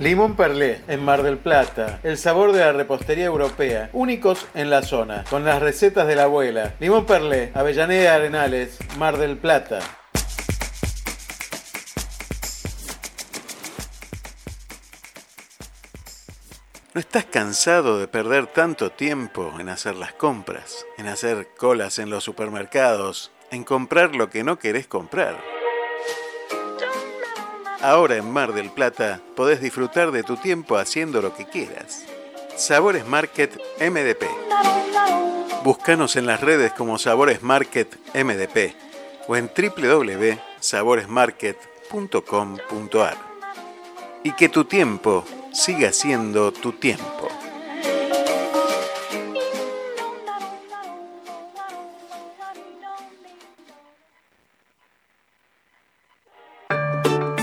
Limón Perlé, en Mar del Plata. El sabor de la repostería europea. Únicos en la zona. Con las recetas de la abuela. Limón Perlé, Avellaneda Arenales, Mar del Plata. ¿No estás cansado de perder tanto tiempo en hacer las compras? En hacer colas en los supermercados? En comprar lo que no querés comprar? Ahora en Mar del Plata podés disfrutar de tu tiempo haciendo lo que quieras. Sabores Market MDP. Búscanos en las redes como Sabores Market MDP o en www.saboresmarket.com.ar. Y que tu tiempo siga siendo tu tiempo.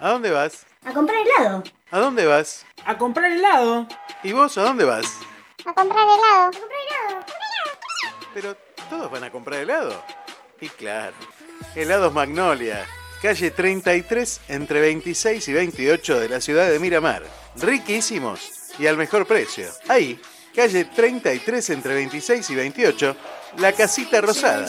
¿A dónde vas? A comprar helado. ¿A dónde vas? A comprar helado. ¿Y vos a dónde vas? A comprar helado. A comprar helado. Pero todos van a comprar helado. Y claro, helados Magnolia, calle 33 entre 26 y 28 de la ciudad de Miramar. Riquísimos y al mejor precio. Ahí, calle 33 entre 26 y 28, la casita rosada.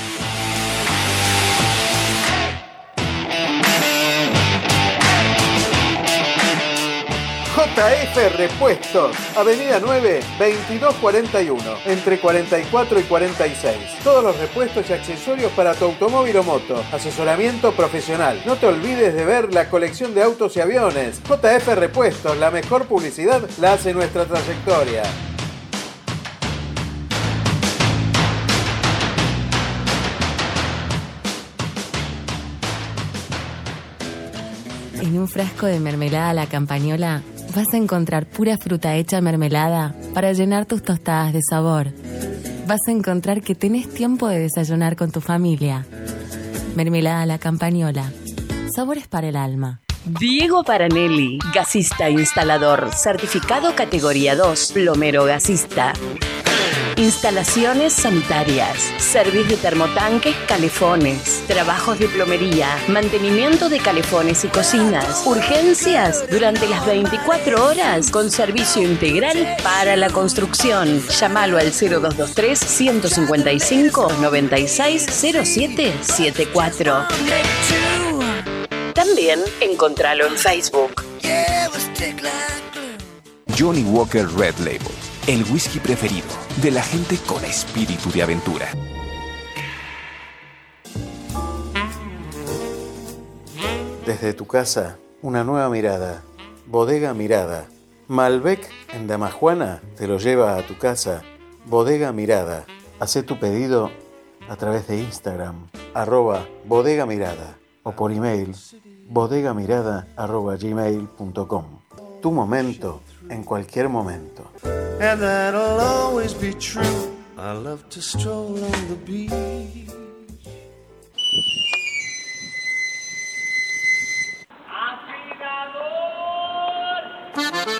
JF Repuestos, Avenida 9, 2241, entre 44 y 46. Todos los repuestos y accesorios para tu automóvil o moto. Asesoramiento profesional. No te olvides de ver la colección de autos y aviones. JF Repuestos, la mejor publicidad la hace nuestra trayectoria. En un frasco de mermelada la campañola vas a encontrar pura fruta hecha mermelada para llenar tus tostadas de sabor. Vas a encontrar que tenés tiempo de desayunar con tu familia. Mermelada la campañola. Sabores para el alma. Diego Paranelli, gasista instalador, certificado categoría 2, plomero gasista. Instalaciones sanitarias, servicio de termotanques, calefones, trabajos de plomería, mantenimiento de calefones y cocinas, urgencias durante las 24 horas con servicio integral para la construcción. Llámalo al 0223 155 960774. También encontralo en Facebook. Johnny Walker Red Label, el whisky preferido de la gente con espíritu de aventura. Desde tu casa, una nueva mirada. Bodega Mirada. Malbec en Damajuana te lo lleva a tu casa. Bodega Mirada. Haz tu pedido a través de Instagram, arroba bodega mirada o por email bodegamirada arroba gmail.com. Tu momento en cualquier momento. and that'll always be true. I love to stroll on the beach.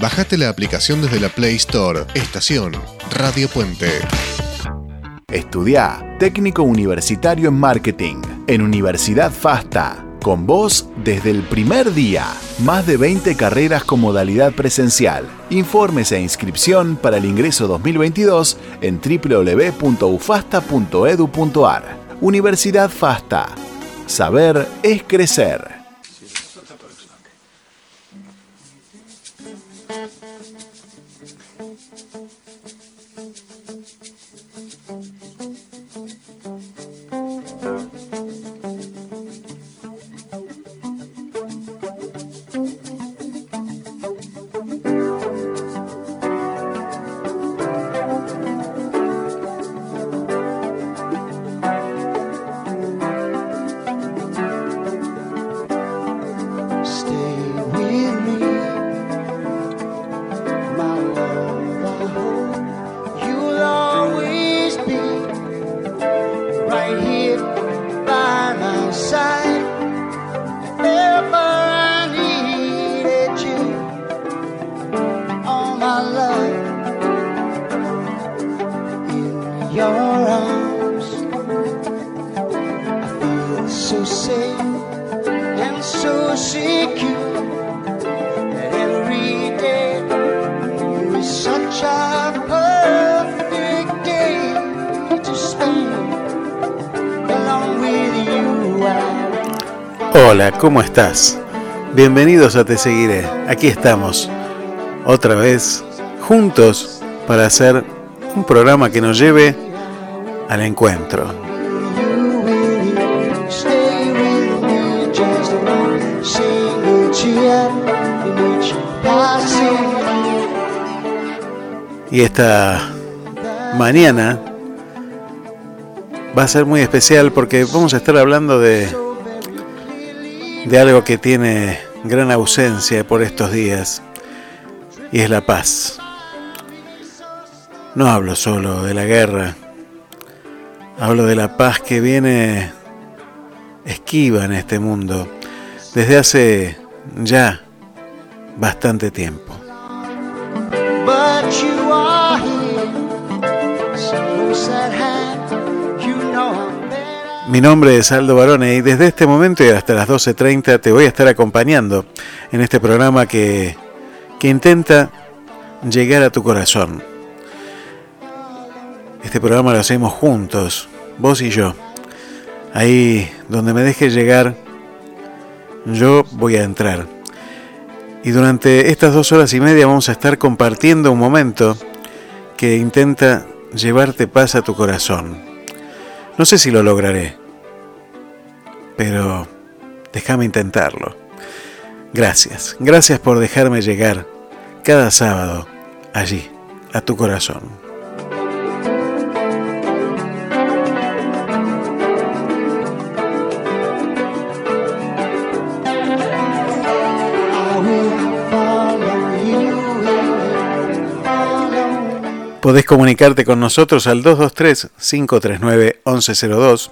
Bajate la aplicación desde la Play Store. Estación Radio Puente. Estudia Técnico Universitario en Marketing en Universidad FASTA. Con vos desde el primer día. Más de 20 carreras con modalidad presencial. Informes e inscripción para el ingreso 2022 en www.ufasta.edu.ar. Universidad FASTA. Saber es crecer. Hola, ¿cómo estás? Bienvenidos a Te Seguiré. Aquí estamos, otra vez, juntos, para hacer un programa que nos lleve al encuentro. Y esta mañana va a ser muy especial porque vamos a estar hablando de de algo que tiene gran ausencia por estos días, y es la paz. No hablo solo de la guerra, hablo de la paz que viene esquiva en este mundo desde hace ya bastante tiempo. Mi nombre es Aldo Barone y desde este momento y hasta las 12.30 te voy a estar acompañando en este programa que, que intenta llegar a tu corazón. Este programa lo hacemos juntos, vos y yo. Ahí donde me dejes llegar, yo voy a entrar. Y durante estas dos horas y media vamos a estar compartiendo un momento que intenta llevarte paz a tu corazón. No sé si lo lograré, pero déjame intentarlo. Gracias, gracias por dejarme llegar cada sábado allí, a tu corazón. Podés comunicarte con nosotros al 223-539-1102.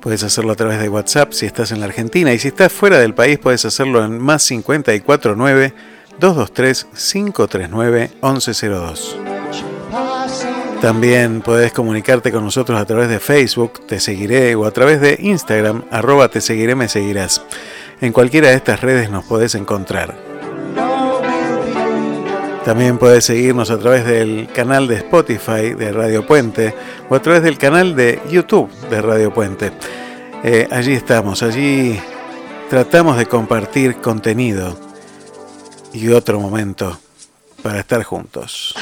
Puedes hacerlo a través de WhatsApp si estás en la Argentina y si estás fuera del país puedes hacerlo en más 549 223 539 1102. También podés comunicarte con nosotros a través de Facebook, te seguiré, o a través de Instagram, arroba te seguiré, me seguirás. En cualquiera de estas redes nos podés encontrar. También puedes seguirnos a través del canal de Spotify de Radio Puente o a través del canal de YouTube de Radio Puente. Eh, allí estamos, allí tratamos de compartir contenido y otro momento para estar juntos.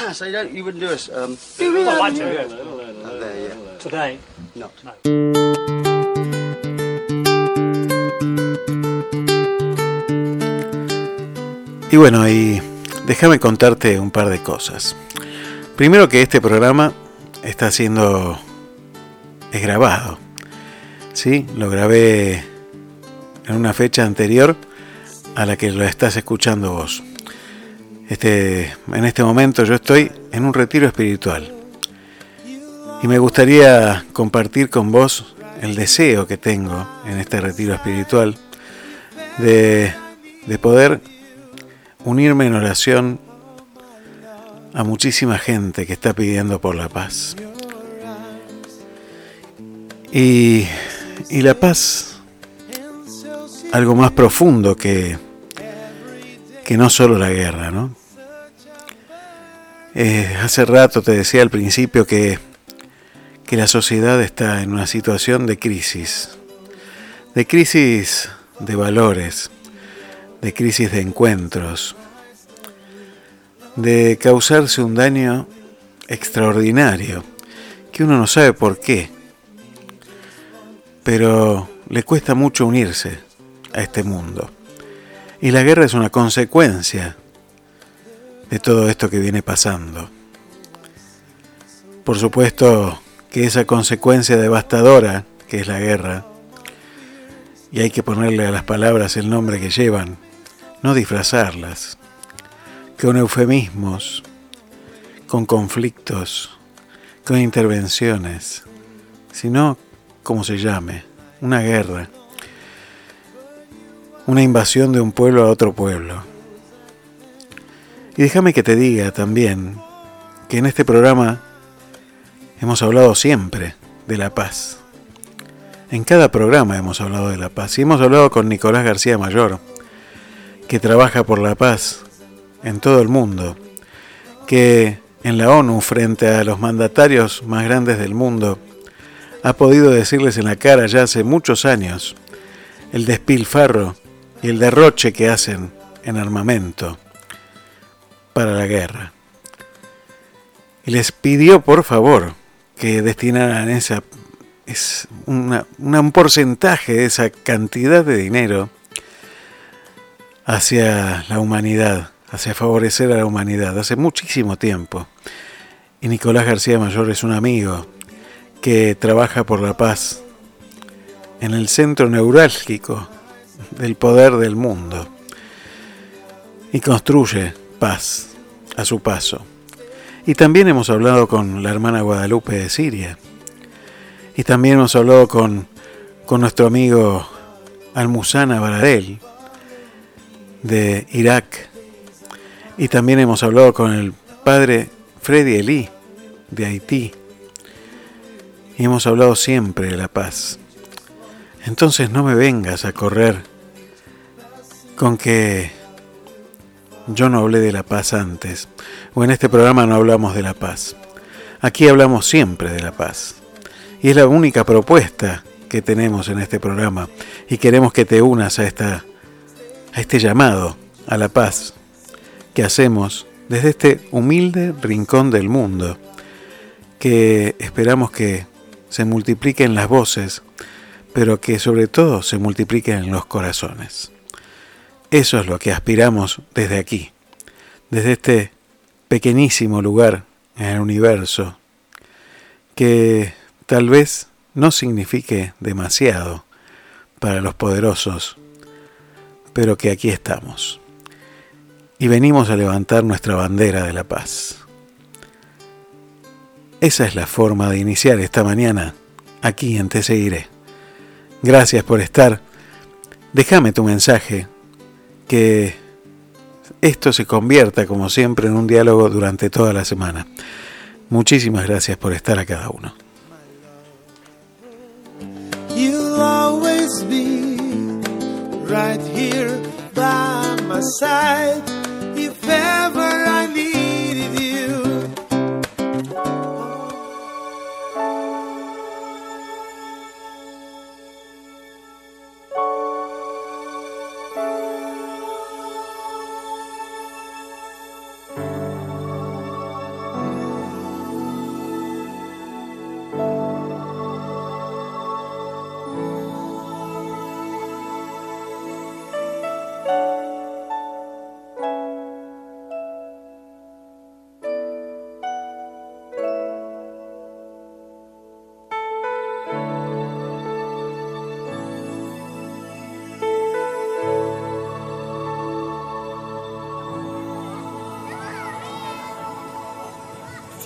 Y bueno, y déjame contarte un par de cosas. Primero que este programa está siendo es grabado. Sí, lo grabé en una fecha anterior a la que lo estás escuchando vos. Este, en este momento yo estoy en un retiro espiritual y me gustaría compartir con vos el deseo que tengo en este retiro espiritual de, de poder unirme en oración a muchísima gente que está pidiendo por la paz. Y, y la paz, algo más profundo que, que no solo la guerra, ¿no? Eh, hace rato te decía al principio que, que la sociedad está en una situación de crisis, de crisis de valores, de crisis de encuentros, de causarse un daño extraordinario, que uno no sabe por qué, pero le cuesta mucho unirse a este mundo. Y la guerra es una consecuencia de todo esto que viene pasando. Por supuesto que esa consecuencia devastadora que es la guerra, y hay que ponerle a las palabras el nombre que llevan, no disfrazarlas, con eufemismos, con conflictos, con intervenciones, sino como se llame, una guerra, una invasión de un pueblo a otro pueblo. Y déjame que te diga también que en este programa hemos hablado siempre de la paz. En cada programa hemos hablado de la paz y hemos hablado con Nicolás García Mayor, que trabaja por la paz en todo el mundo, que en la ONU frente a los mandatarios más grandes del mundo ha podido decirles en la cara ya hace muchos años el despilfarro y el derroche que hacen en armamento para la guerra. Y les pidió por favor que destinaran esa, es un porcentaje de esa cantidad de dinero hacia la humanidad, hacia favorecer a la humanidad, hace muchísimo tiempo. Y Nicolás García Mayor es un amigo que trabaja por la paz en el centro neurálgico del poder del mundo y construye paz a su paso. Y también hemos hablado con la hermana Guadalupe de Siria. Y también hemos hablado con, con nuestro amigo Almusana Baradel, de Irak. Y también hemos hablado con el padre Freddy Elí de Haití. Y hemos hablado siempre de la paz. Entonces no me vengas a correr con que yo no hablé de la paz antes, o en este programa no hablamos de la paz. Aquí hablamos siempre de la paz. Y es la única propuesta que tenemos en este programa. Y queremos que te unas a esta a este llamado a la paz que hacemos desde este humilde rincón del mundo, que esperamos que se multipliquen las voces, pero que sobre todo se multipliquen en los corazones. Eso es lo que aspiramos desde aquí, desde este pequeñísimo lugar en el universo, que tal vez no signifique demasiado para los poderosos pero que aquí estamos. Y venimos a levantar nuestra bandera de la paz. Esa es la forma de iniciar esta mañana aquí en Te Seguiré. Gracias por estar. Déjame tu mensaje, que esto se convierta como siempre en un diálogo durante toda la semana. Muchísimas gracias por estar a cada uno. Right here by my side. If ever I need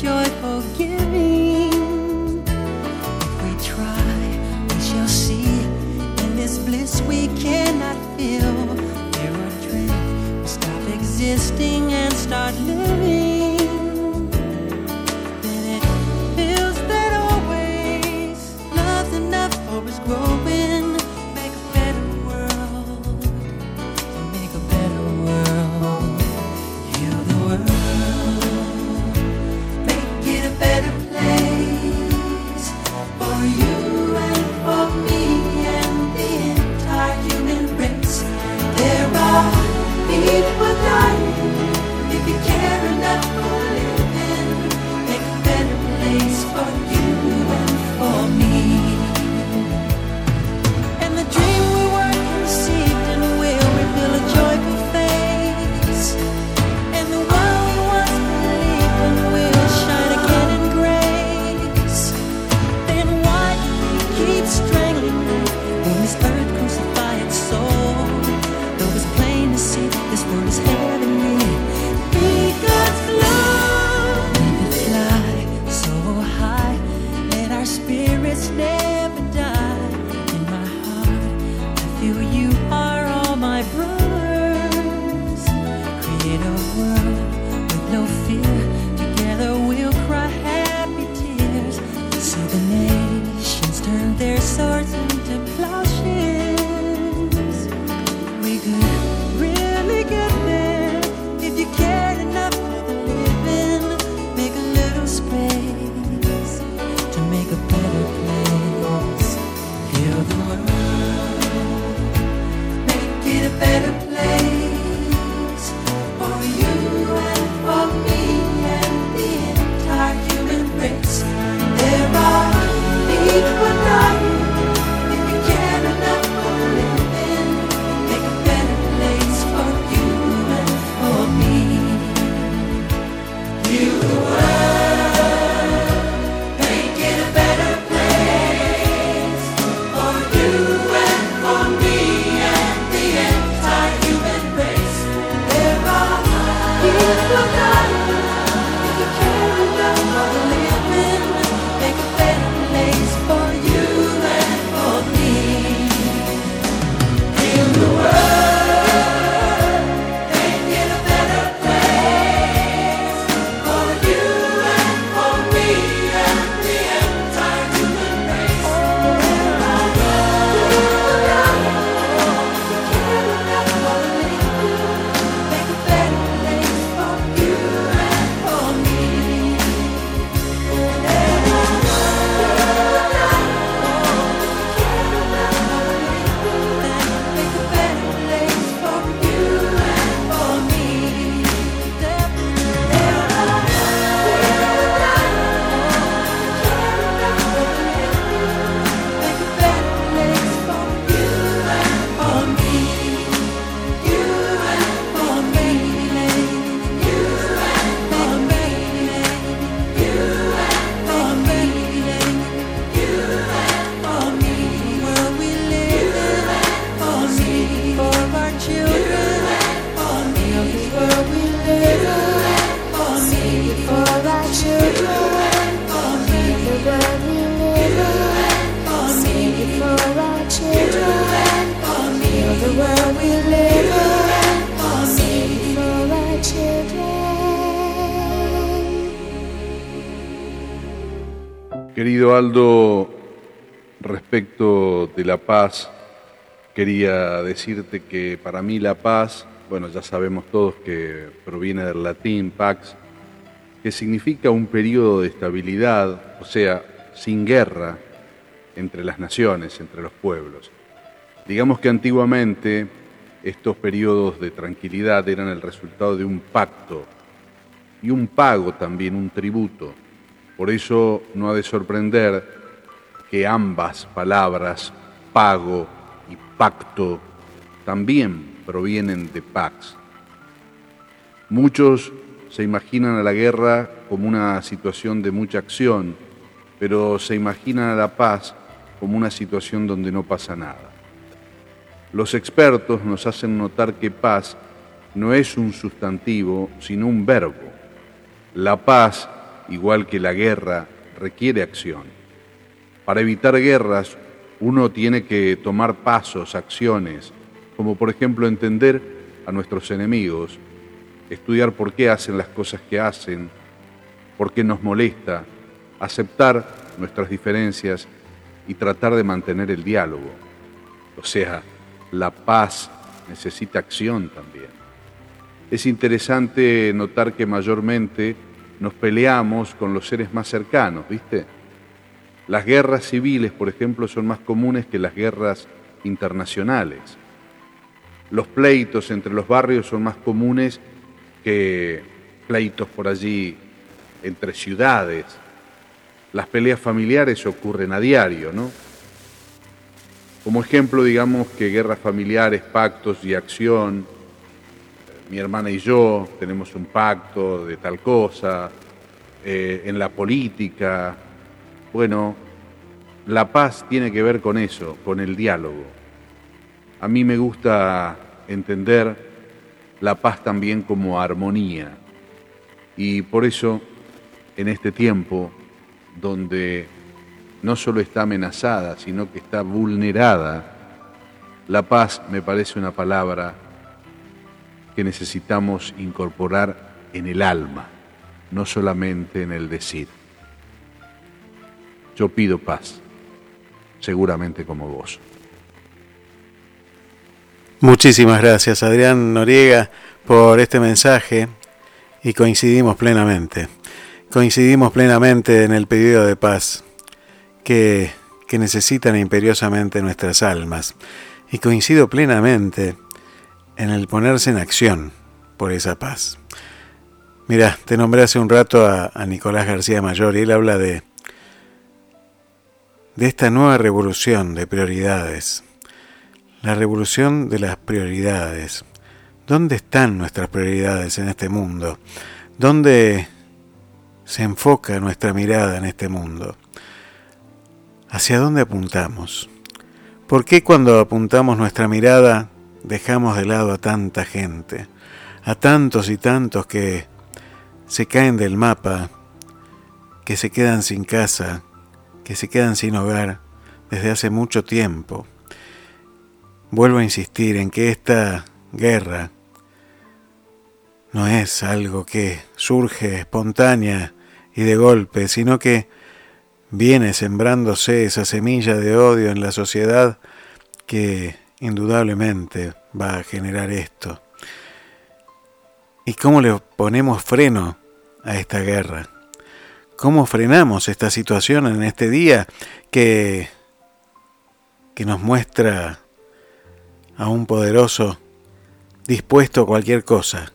joyful giving. If we try, we shall see in this bliss we cannot feel. There are dreams, we stop existing and start living. Querido Aldo, respecto de la paz, quería decirte que para mí la paz, bueno, ya sabemos todos que proviene del latín pax, que significa un periodo de estabilidad, o sea, sin guerra entre las naciones, entre los pueblos. Digamos que antiguamente estos periodos de tranquilidad eran el resultado de un pacto y un pago también, un tributo. Por eso no ha de sorprender que ambas palabras, pago y pacto, también provienen de pax. Muchos se imaginan a la guerra como una situación de mucha acción, pero se imaginan a la paz como una situación donde no pasa nada. Los expertos nos hacen notar que paz no es un sustantivo, sino un verbo. La paz, igual que la guerra, requiere acción. Para evitar guerras, uno tiene que tomar pasos, acciones, como por ejemplo entender a nuestros enemigos, estudiar por qué hacen las cosas que hacen, por qué nos molesta, aceptar nuestras diferencias y tratar de mantener el diálogo. O sea, la paz necesita acción también. Es interesante notar que mayormente nos peleamos con los seres más cercanos, ¿viste? Las guerras civiles, por ejemplo, son más comunes que las guerras internacionales. Los pleitos entre los barrios son más comunes que pleitos por allí entre ciudades. Las peleas familiares ocurren a diario, ¿no? Como ejemplo, digamos que guerras familiares, pactos y acción, mi hermana y yo tenemos un pacto de tal cosa, eh, en la política, bueno, la paz tiene que ver con eso, con el diálogo. A mí me gusta entender la paz también como armonía. Y por eso, en este tiempo donde no solo está amenazada, sino que está vulnerada, la paz me parece una palabra necesitamos incorporar en el alma, no solamente en el decir. Yo pido paz, seguramente como vos. Muchísimas gracias Adrián Noriega por este mensaje y coincidimos plenamente. Coincidimos plenamente en el pedido de paz que, que necesitan imperiosamente nuestras almas. Y coincido plenamente en el ponerse en acción por esa paz. Mira, te nombré hace un rato a, Nicolás García Mayor y él habla de, de esta nueva revolución de prioridades. La revolución de las prioridades. ¿Dónde están nuestras prioridades en este mundo? ¿Dónde se enfoca nuestra mirada en este mundo? ¿Hacia dónde apuntamos? ¿Por qué cuando apuntamos nuestra mirada dejamos de lado a tanta gente? A tantos y tantos que se caen del mapa, que se quedan sin casa, que se quedan sin hogar desde hace mucho tiempo. Vuelvo a insistir en que esta guerra no es algo que surge espontánea y de golpe, sino que viene sembrándose esa semilla de odio en la sociedad que indudablemente va a generar esto. ¿Y cómo le ponemos freno a esta guerra? ¿Cómo frenamos esta situación en este día que, que nos muestra a un poderoso dispuesto a cualquier cosa,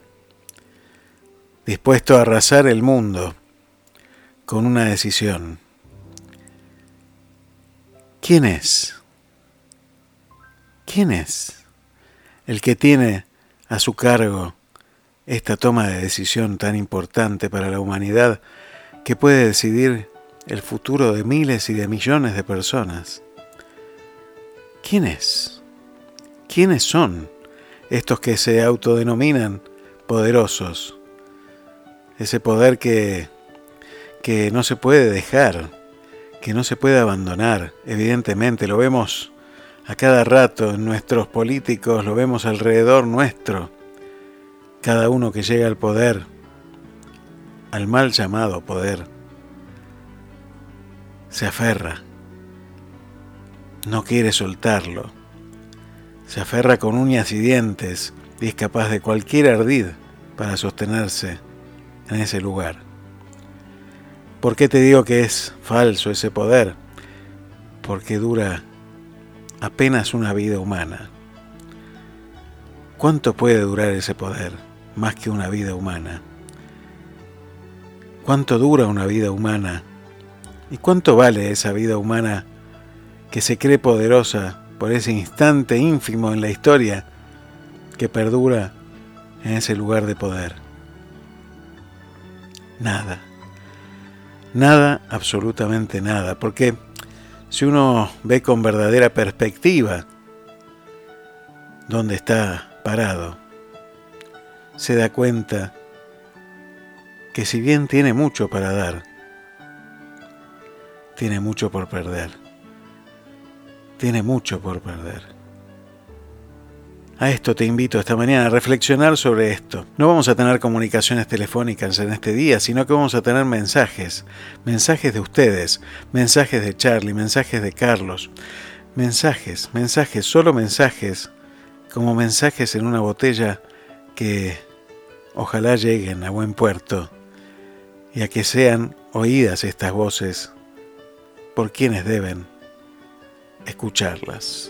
dispuesto a arrasar el mundo con una decisión? ¿Quién es? ¿Quién es el que tiene a su cargo esta toma de decisión tan importante para la humanidad que puede decidir el futuro de miles y de millones de personas? ¿Quién es? ¿Quiénes son estos que se autodenominan poderosos? Ese poder que, que no se puede dejar que no se puede abandonar, evidentemente, lo vemos a cada rato nuestros políticos, lo vemos alrededor nuestro, cada uno que llega al poder, al mal llamado poder, se aferra, no quiere soltarlo, se aferra con uñas y dientes y es capaz de cualquier ardid para sostenerse en ese lugar. ¿Por qué te digo que es falso ese poder? Porque dura apenas una vida humana. ¿Cuánto puede durar ese poder? Más que una vida humana. ¿Cuánto dura una vida humana? ¿Y cuánto vale esa vida humana que se cree poderosa por ese instante ínfimo en la historia que perdura en ese lugar de poder? Nada. Nada, absolutamente nada. Porque si uno ve con verdadera perspectiva dónde está parado, se da cuenta que si bien tiene mucho para dar, tiene mucho por perder. Tiene mucho por perder. A esto te invito esta mañana a reflexionar sobre esto. No vamos a tener comunicaciones telefónicas en este día, sino que vamos a tener mensajes. Mensajes de ustedes, mensajes de Charlie, mensajes de Carlos. Mensajes, mensajes, solo mensajes, como mensajes en una botella que ojalá lleguen a buen puerto y a que sean oídas estas voces por quienes deben escucharlas.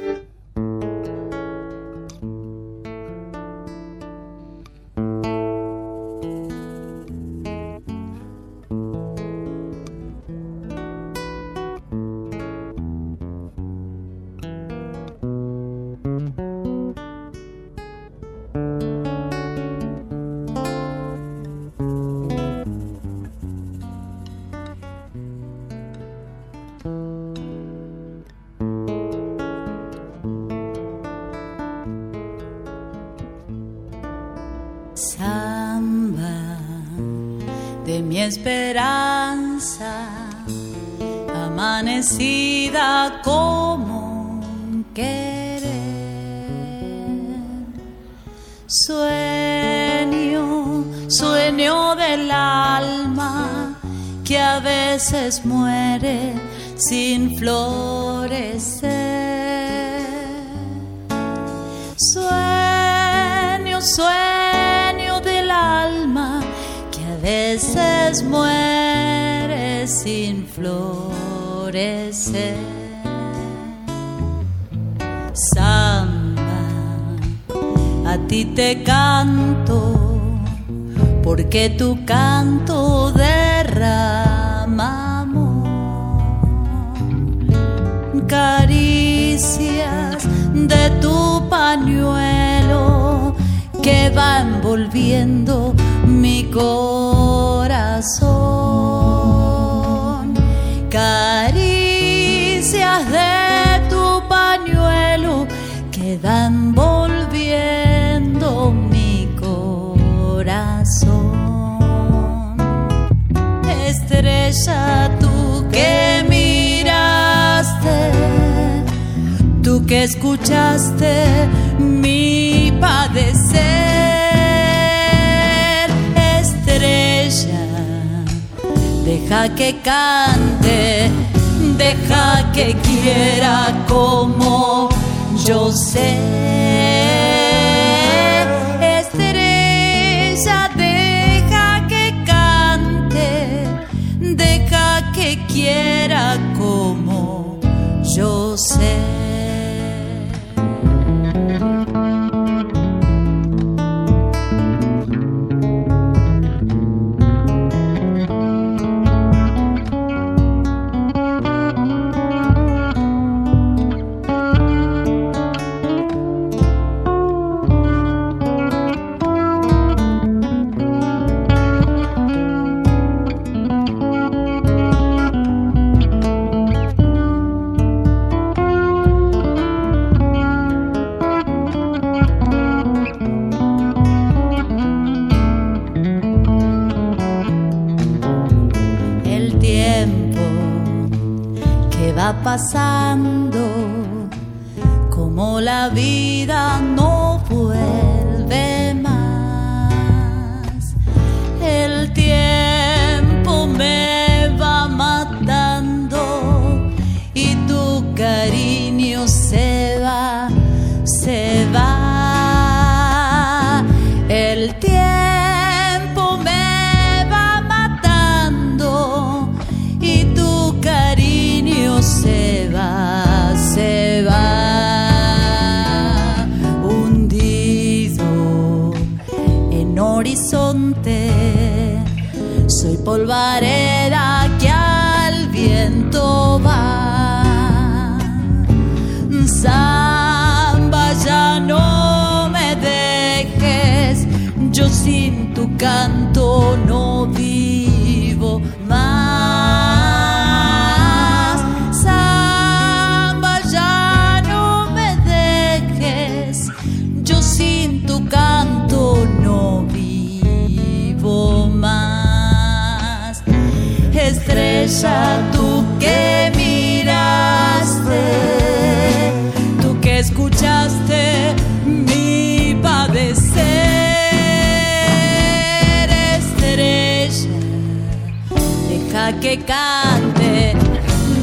Que cante,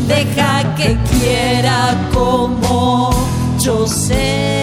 deja que quiera como yo sé.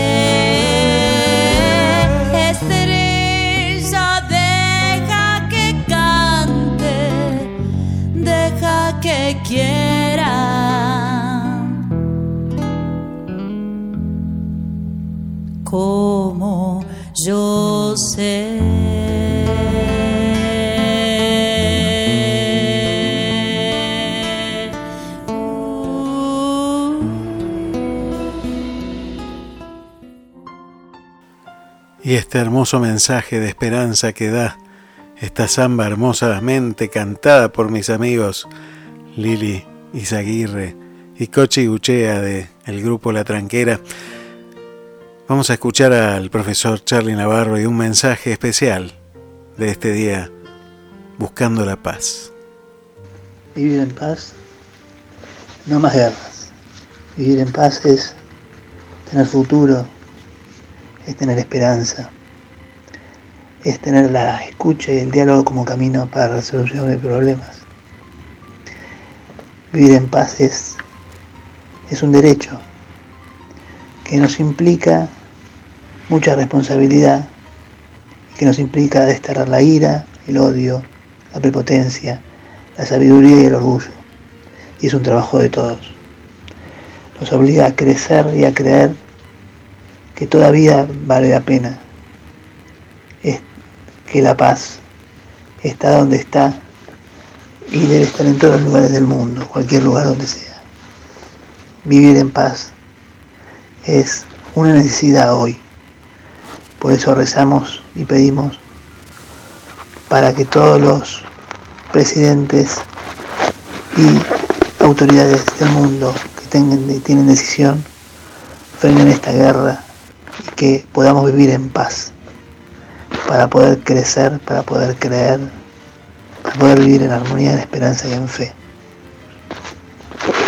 Este hermoso mensaje de esperanza que da esta samba hermosamente cantada por mis amigos Lili Izaguirre y Cochi Guchea de el grupo La Tranquera. Vamos a escuchar al profesor Charlie Navarro y un mensaje especial de este día, buscando la paz. Vivir en paz, no más guerras. Vivir en paz es tener futuro, es tener esperanza, es tener la escucha y el diálogo como camino para la resolución de problemas. Vivir en paz es, es un derecho que nos implica mucha responsabilidad que nos implica desterrar la ira, el odio, la prepotencia, la sabiduría y el orgullo. Y es un trabajo de todos. Nos obliga a crecer y a creer que toda vida vale la pena. Que la paz está donde está y debe estar en todos los lugares del mundo, cualquier lugar donde sea. Vivir en paz es una necesidad hoy. Por eso rezamos y pedimos para que todos los presidentes y autoridades del mundo que tengan, tienen decisión frenen esta guerra y que podamos vivir en paz para poder crecer, para poder creer, para poder vivir en armonía, en esperanza y en fe.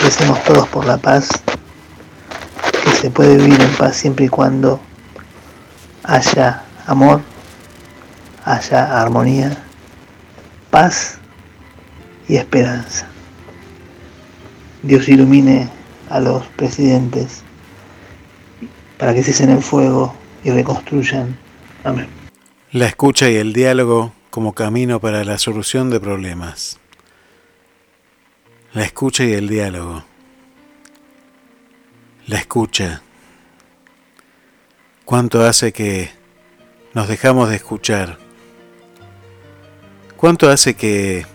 Recemos todos por la paz que se puede vivir en paz siempre y cuando haya amor, haya armonía, paz y esperanza. Dios ilumine a los presidentes para que cesen el fuego y reconstruyan. Amén. La escucha y el diálogo como camino para la solución de problemas. La escucha y el diálogo. La escucha. ¿Cuánto hace que nos dejamos de escuchar? ¿Cuánto hace que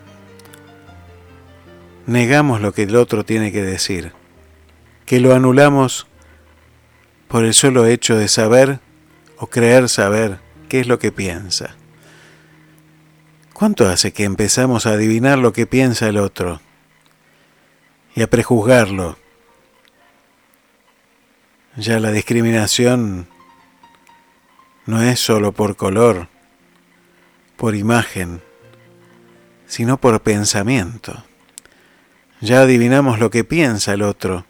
negamos lo que el otro tiene que decir? Que lo anulamos por el solo hecho de saber o creer saber qué es lo que piensa. ¿Cuánto hace que empezamos a adivinar lo que piensa el otro y a prejuzgarlo? Ya la discriminación no es solo por color, por imagen, sino por pensamiento. Ya adivinamos lo que piensa el otro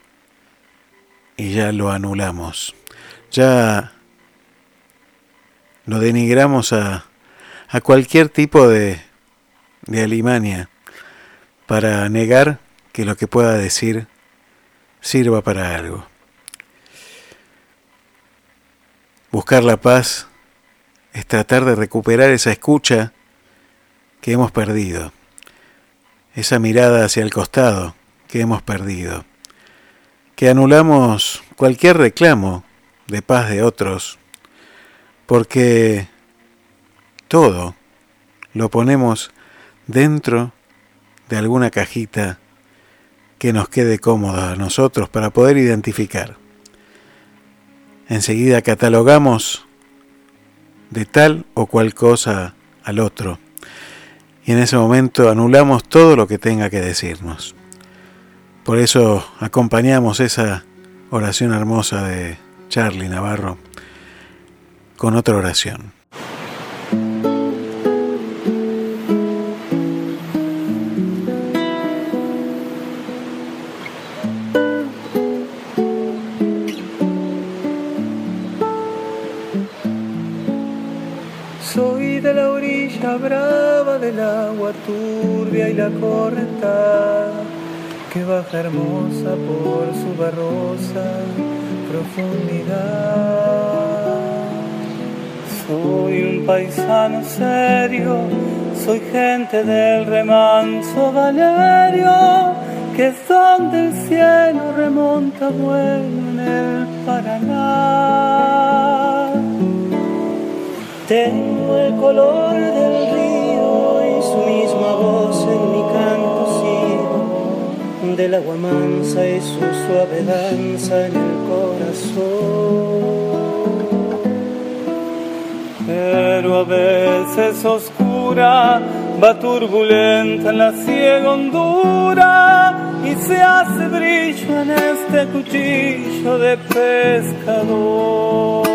y ya lo anulamos. Ya lo denigramos a, a cualquier tipo de, de alimaña para negar que lo que pueda decir sirva para algo. Buscar la paz es tratar de recuperar esa escucha que hemos perdido, esa mirada hacia el costado que hemos perdido, que anulamos cualquier reclamo de paz de otros porque todo lo ponemos dentro de alguna cajita que nos quede cómoda a nosotros para poder identificar. Enseguida catalogamos de tal o cual cosa al otro y en ese momento anulamos todo lo que tenga que decirnos. Por eso acompañamos esa oración hermosa de Charlie Navarro con otra oración. Soy de la orilla brava del agua turbia y la correntada que baja hermosa por su barrosa profundidad. Soy un paisano serio, soy gente del remanso Valerio, que es donde el cielo remonta bueno en el Paraná. Tengo el color del río y su misma voz en mi canto sigo, del agua mansa y su suave danza en el corazón. Pero a veces oscura, va turbulenta en la ciega hondura y se hace brillo en este cuchillo de pescador.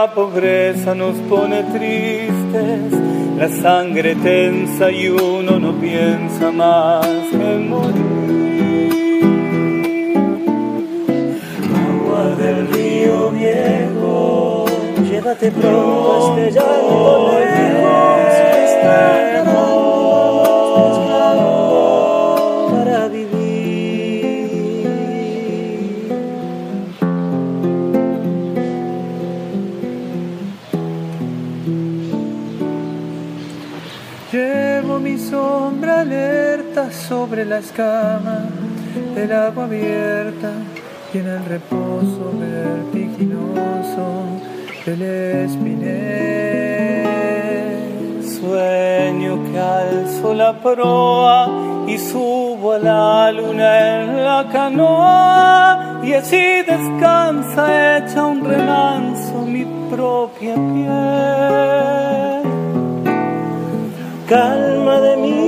La pobreza nos pone tristes, la sangre tensa y uno no piensa más que morir. Agua del río viejo, llévate pronto este llanto lejos, este amor sobre la escama del agua abierta y en el reposo vertiginoso del espinel. Sueño que alzo la proa y subo a la luna en la canoa y así descansa hecha un remanso mi propia piel calma de mis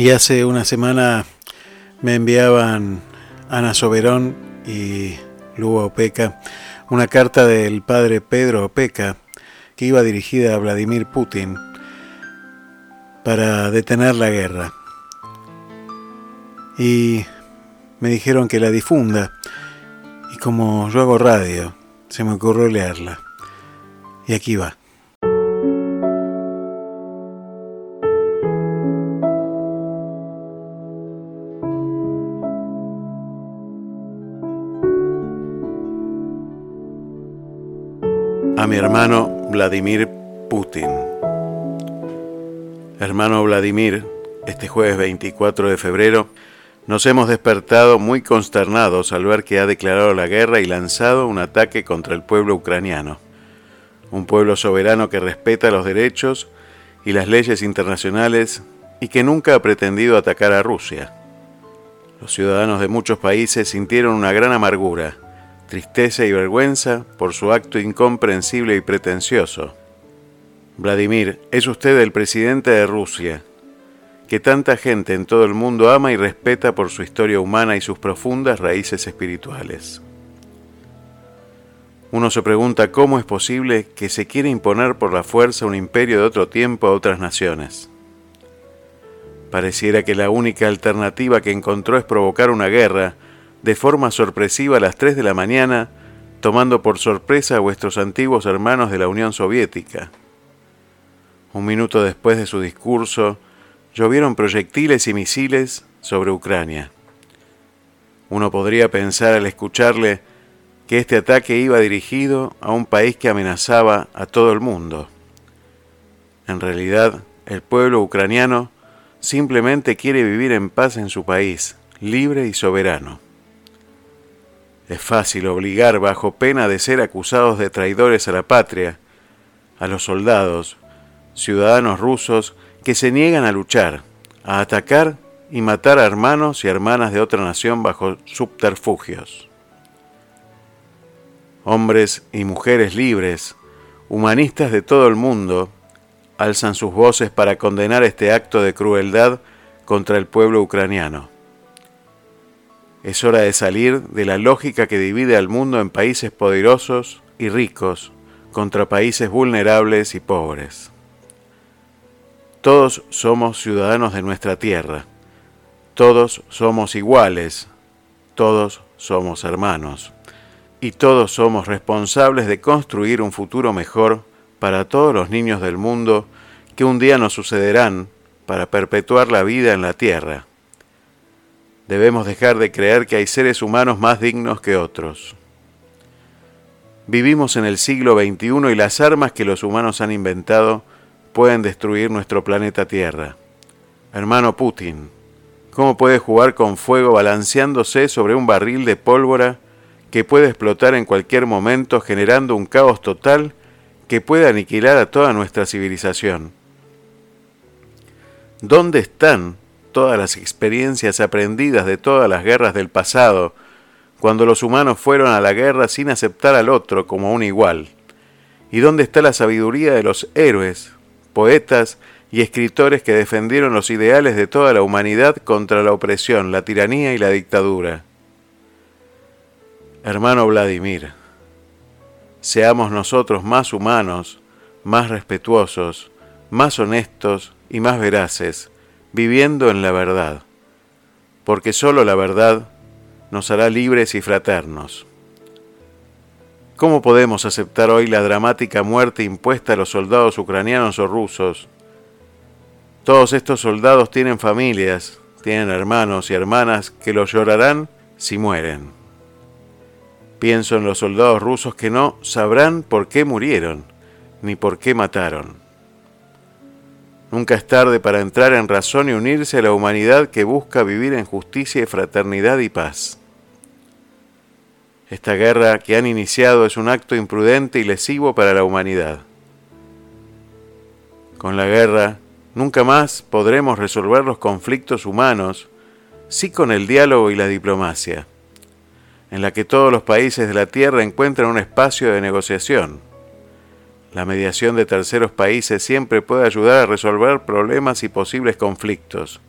Y hace una semana me enviaban Ana Soberón y Lugo Opeca una carta del padre Pedro Opeca que iba dirigida a Vladimir Putin para detener la guerra. Y me dijeron que la difunda y como yo hago radio, se me ocurrió leerla. Y aquí va. Hermano Vladimir Putin. Hermano Vladimir, este jueves 24 de febrero nos hemos despertado muy consternados al ver que ha declarado la guerra y lanzado un ataque contra el pueblo ucraniano, un pueblo soberano que respeta los derechos y las leyes internacionales y que nunca ha pretendido atacar a Rusia. Los ciudadanos de muchos países sintieron una gran amargura tristeza y vergüenza por su acto incomprensible y pretencioso. Vladimir, es usted el presidente de Rusia, que tanta gente en todo el mundo ama y respeta por su historia humana y sus profundas raíces espirituales. Uno se pregunta cómo es posible que se quiera imponer por la fuerza un imperio de otro tiempo a otras naciones. Pareciera que la única alternativa que encontró es provocar una guerra de forma sorpresiva a las 3 de la mañana, tomando por sorpresa a vuestros antiguos hermanos de la Unión Soviética. Un minuto después de su discurso, llovieron proyectiles y misiles sobre Ucrania. Uno podría pensar al escucharle que este ataque iba dirigido a un país que amenazaba a todo el mundo. En realidad, el pueblo ucraniano simplemente quiere vivir en paz en su país, libre y soberano. Es fácil obligar bajo pena de ser acusados de traidores a la patria a los soldados, ciudadanos rusos que se niegan a luchar, a atacar y matar a hermanos y hermanas de otra nación bajo subterfugios. Hombres y mujeres libres, humanistas de todo el mundo, alzan sus voces para condenar este acto de crueldad contra el pueblo ucraniano. Es hora de salir de la lógica que divide al mundo en países poderosos y ricos contra países vulnerables y pobres. Todos somos ciudadanos de nuestra tierra, todos somos iguales, todos somos hermanos. Y todos somos responsables de construir un futuro mejor para todos los niños del mundo que un día nos sucederán para perpetuar la vida en la tierra Debemos dejar de creer que hay seres humanos más dignos que otros. Vivimos en el siglo XXI y las armas que los humanos han inventado pueden destruir nuestro planeta Tierra. Hermano Putin, ¿cómo puede jugar con fuego balanceándose sobre un barril de pólvora que puede explotar en cualquier momento generando un caos total que puede aniquilar a toda nuestra civilización? ¿Dónde están todas las experiencias aprendidas de todas las guerras del pasado, cuando los humanos fueron a la guerra sin aceptar al otro como un igual? ¿Y dónde está la sabiduría de los héroes, poetas y escritores que defendieron los ideales de toda la humanidad contra la opresión, la tiranía y la dictadura? Hermano Vladimir, seamos nosotros más humanos, más respetuosos, más honestos y más veraces, viviendo en la verdad, porque sólo la verdad nos hará libres y fraternos. ¿Cómo podemos aceptar hoy la dramática muerte impuesta a los soldados ucranianos o rusos? Todos estos soldados tienen familias, tienen hermanos y hermanas que los llorarán si mueren. Pienso en los soldados rusos que no sabrán por qué murieron, ni por qué mataron. Nunca es tarde para entrar en razón y unirse a la humanidad que busca vivir en justicia y fraternidad y paz. Esta guerra que han iniciado es un acto imprudente y lesivo para la humanidad. Con la guerra nunca más podremos resolver los conflictos humanos, sí con el diálogo y la diplomacia, en la que todos los países de la Tierra encuentran un espacio de negociación. La mediación de terceros países siempre puede ayudar a resolver problemas y posibles conflictos.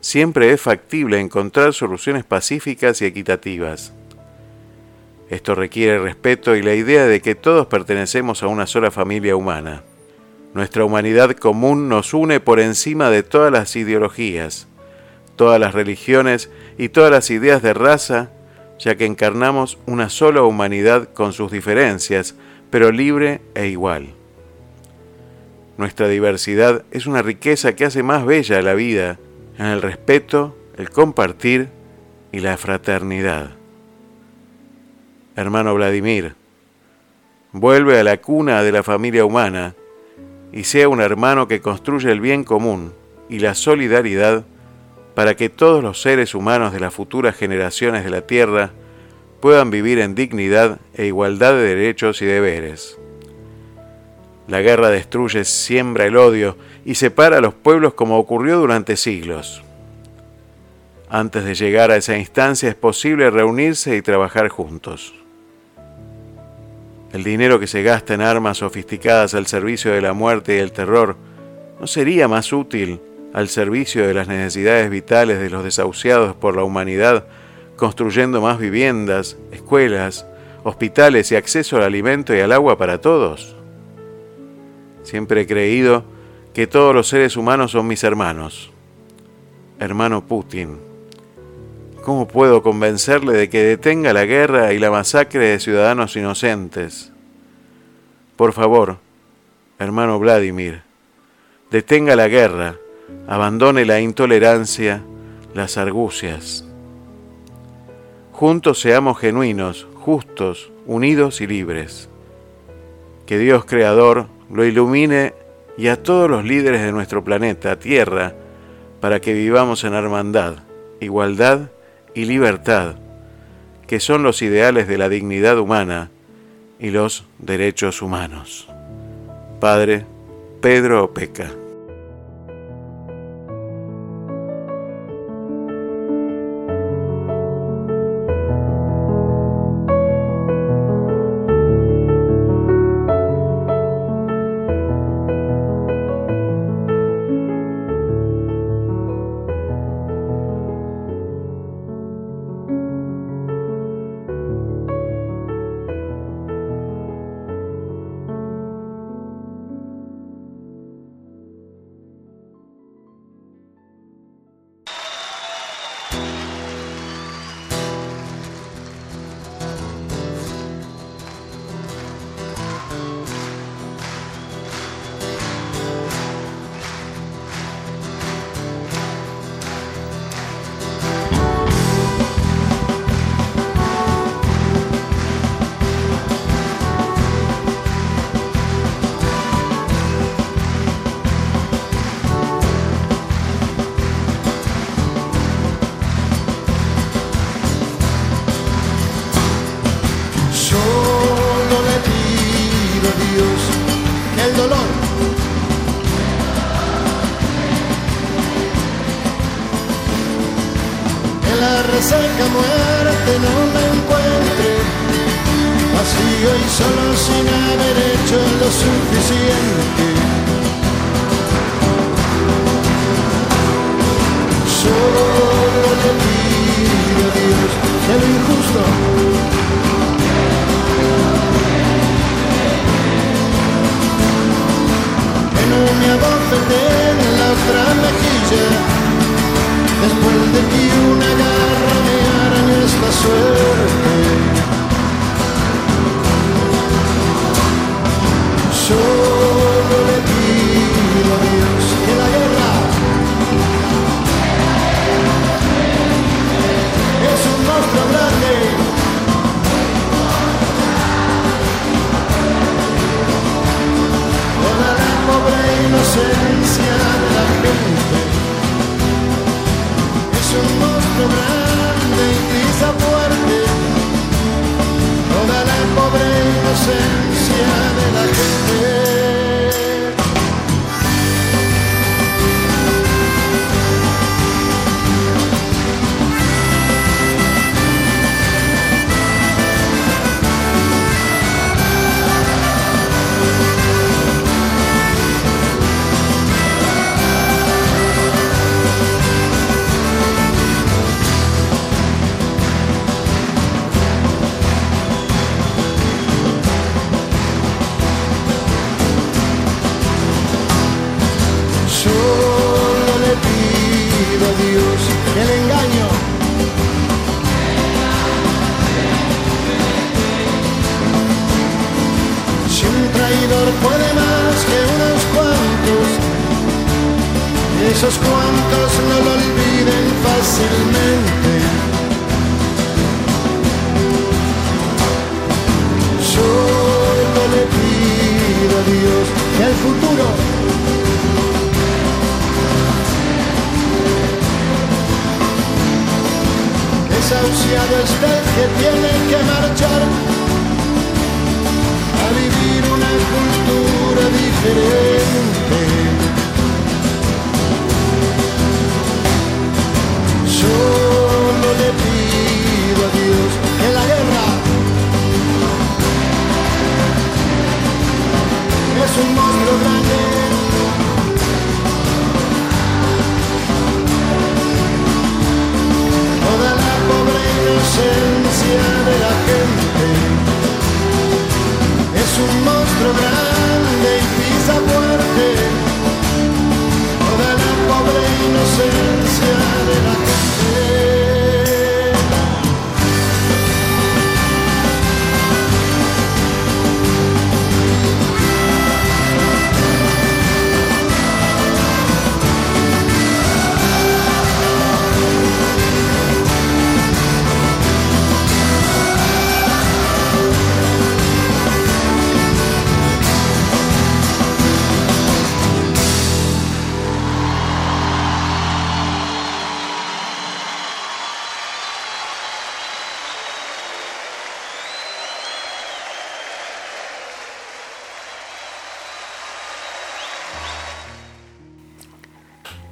Siempre es factible encontrar soluciones pacíficas y equitativas. Esto requiere respeto y la idea de que todos pertenecemos a una sola familia humana. Nuestra humanidad común nos une por encima de todas las ideologías, todas las religiones y todas las ideas de raza, ya que encarnamos una sola humanidad con sus diferencias, pero libre e igual. Nuestra diversidad es una riqueza que hace más bella la vida en el respeto, el compartir y la fraternidad. Hermano Vladimir, vuelve a la cuna de la familia humana y sea un hermano que construye el bien común y la solidaridad para que todos los seres humanos de las futuras generaciones de la Tierra puedan vivir en dignidad e igualdad de derechos y deberes. La guerra destruye, siembra el odio y separa a los pueblos como ocurrió durante siglos. Antes de llegar a esa instancia es posible reunirse y trabajar juntos. El dinero que se gasta en armas sofisticadas al servicio de la muerte y el terror no sería más útil al servicio de las necesidades vitales de los desahuciados por la humanidad construyendo más viviendas, escuelas, hospitales y acceso al alimento y al agua para todos? Siempre he creído que todos los seres humanos son mis hermanos. Hermano Putin, ¿cómo puedo convencerle de que detenga la guerra y la masacre de ciudadanos inocentes? Por favor, hermano Vladimir, detenga la guerra, abandone la intolerancia, las argucias. Juntos seamos genuinos, justos, unidos y libres. Que Dios Creador lo ilumine y a todos los líderes de nuestro planeta, Tierra, para que vivamos en hermandad, igualdad y libertad, que son los ideales de la dignidad humana y los derechos humanos. Padre Pedro Opeca.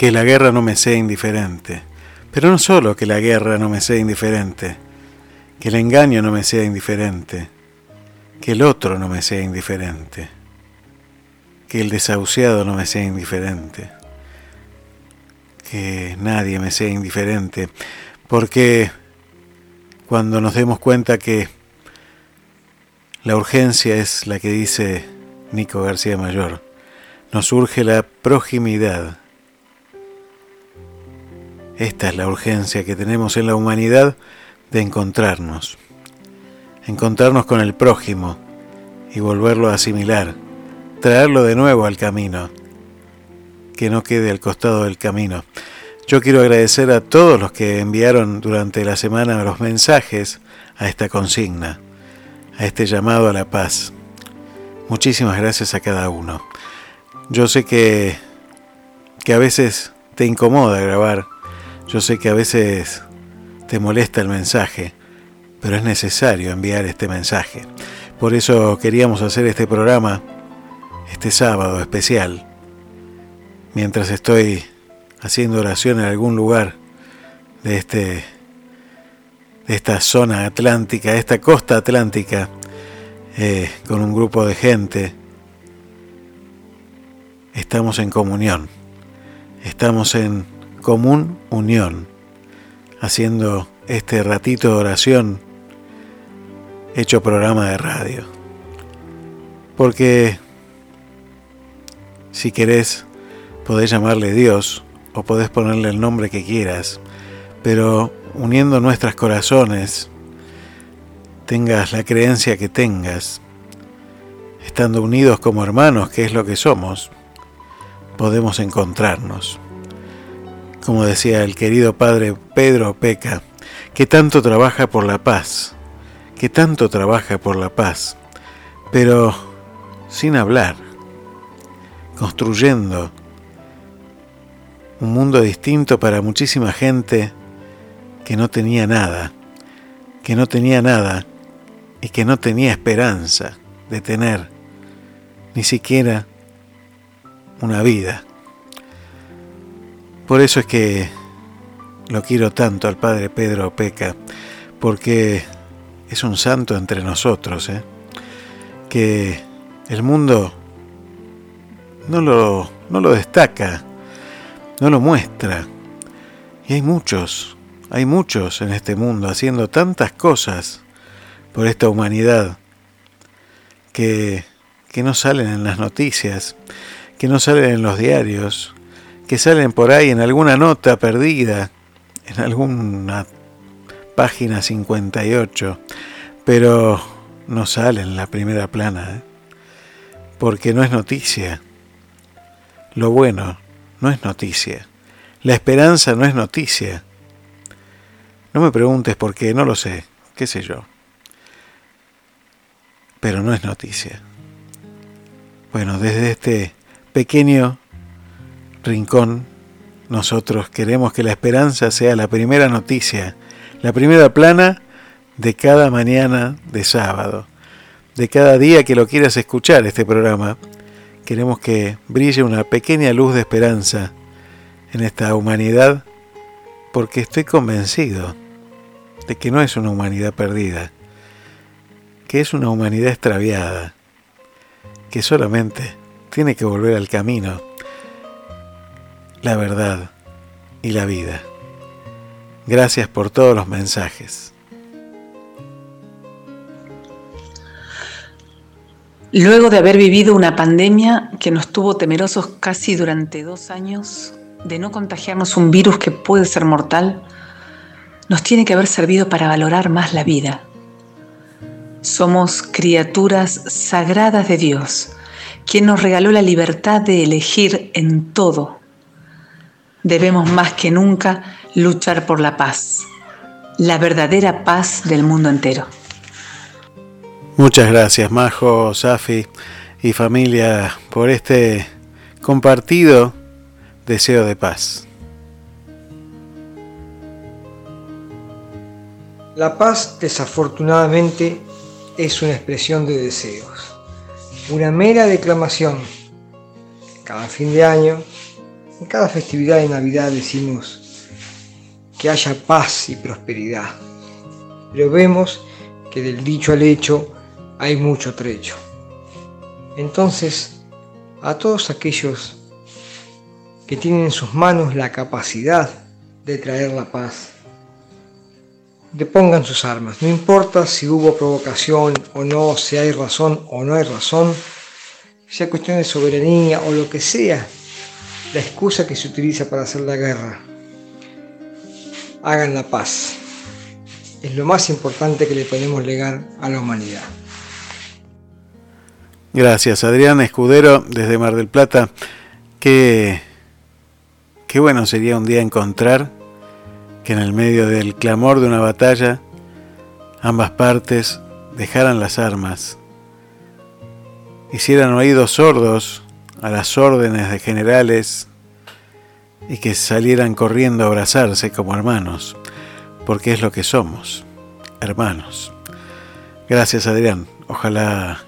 Que la guerra no me sea indiferente. Pero no solo que la guerra no me sea indiferente, que el engaño no me sea indiferente, que el otro no me sea indiferente, que el desahuciado no me sea indiferente, que nadie me sea indiferente, porque cuando nos demos cuenta que la urgencia es la que dice Nico García Mayor, nos surge la proximidad esta es la urgencia que tenemos en la humanidad de encontrarnos. Encontrarnos con el prójimo y volverlo a asimilar. Traerlo de nuevo al camino. Que no quede al costado del camino. Yo quiero agradecer a todos los que enviaron durante la semana los mensajes a esta consigna, a este llamado a la paz. Muchísimas gracias a cada uno. Yo sé que, que a veces te incomoda grabar yo sé que a veces te molesta el mensaje, pero es necesario enviar este mensaje. Por eso queríamos hacer este programa, este sábado especial, mientras estoy haciendo oración en algún lugar de, este, de esta zona atlántica, de esta costa atlántica, eh, con un grupo de gente. Estamos en comunión, estamos en común unión, haciendo este ratito de oración hecho programa de radio. Porque si querés, podés llamarle Dios o podés ponerle el nombre que quieras, pero uniendo nuestros corazones, tengas la creencia que tengas, estando unidos como hermanos, que es lo que somos, podemos encontrarnos como decía el querido padre Pedro Peca, que tanto trabaja por la paz, que tanto trabaja por la paz, pero sin hablar, construyendo un mundo distinto para muchísima gente que no tenía nada, que no tenía nada y que no tenía esperanza de tener ni siquiera una vida. Por eso es que lo quiero tanto al Padre Pedro Peca, porque es un santo entre nosotros, ¿eh? que el mundo no lo, no lo destaca, no lo muestra. Y hay muchos, hay muchos en este mundo haciendo tantas cosas por esta humanidad que, que no salen en las noticias, que no salen en los diarios, que salen por ahí en alguna nota perdida, en alguna página 58, pero no salen en la primera plana, ¿eh? porque no es noticia. Lo bueno no es noticia. La esperanza no es noticia. No me preguntes por qué, no lo sé, qué sé yo. Pero no es noticia. Bueno, desde este pequeño rincón, nosotros queremos que la esperanza sea la primera noticia, la primera plana de cada mañana de sábado, de cada día que lo quieras escuchar este programa. Queremos que brille una pequeña luz de esperanza en esta humanidad porque estoy convencido de que no es una humanidad perdida, que es una humanidad extraviada, que solamente tiene que volver al camino, la verdad y la vida. Gracias por todos los mensajes. Luego de haber vivido una pandemia que nos tuvo temerosos casi durante dos años de no contagiarnos un virus que puede ser mortal, nos tiene que haber servido para valorar más la vida. Somos criaturas sagradas de Dios, quien nos regaló la libertad de elegir en todo. Debemos más que nunca luchar por la paz, la verdadera paz del mundo entero. Muchas gracias, Majo, Safi y familia, por este compartido deseo de paz. La paz, desafortunadamente, es una expresión de deseos, una mera declamación. Cada fin de año, en cada festividad de Navidad decimos que haya paz y prosperidad, pero vemos que del dicho al hecho hay mucho trecho. Entonces, a todos aquellos que tienen en sus manos la capacidad de traer la paz, depongan sus armas. No importa si hubo provocación o no, si hay razón o no hay razón, sea cuestión de soberanía o lo que sea, la excusa que se utiliza para hacer la guerra. Hagan la paz. Es lo más importante que le podemos legar a la humanidad. Gracias, Adrián Escudero, desde Mar del Plata. Qué, qué bueno sería un día encontrar que en el medio del clamor de una batalla ambas partes dejaran las armas, hicieran oídos sordos a las órdenes de generales y que salieran corriendo a abrazarse como hermanos, porque es lo que somos, hermanos. Gracias Adrián, ojalá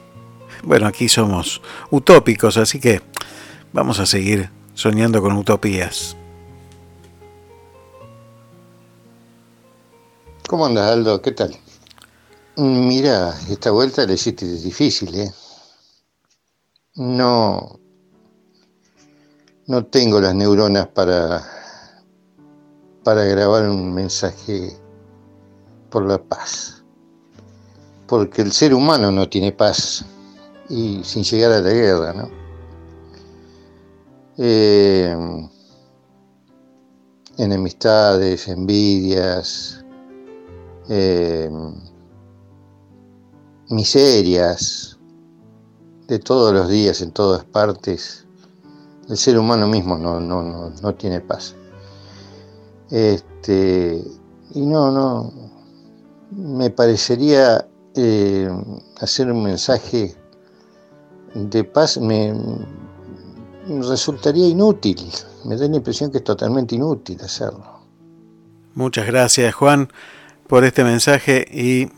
bueno, aquí somos utópicos, así que vamos a seguir soñando con utopías. ¿Cómo andas, Aldo? ¿Qué tal? Mira, esta vuelta la hiciste difícil, ¿eh? No, no tengo las neuronas para, para grabar un mensaje por la paz. Porque el ser humano no tiene paz y sin llegar a la guerra, ¿no? Eh, enemistades, envidias, eh, miserias, de todos los días, en todas partes. El ser humano mismo no, no, no, no tiene paz. Este, y no, no, me parecería eh, hacer un mensaje de paz me, resultaría inútil. Me da la impresión que es totalmente inútil hacerlo. Muchas gracias Juan por este mensaje y,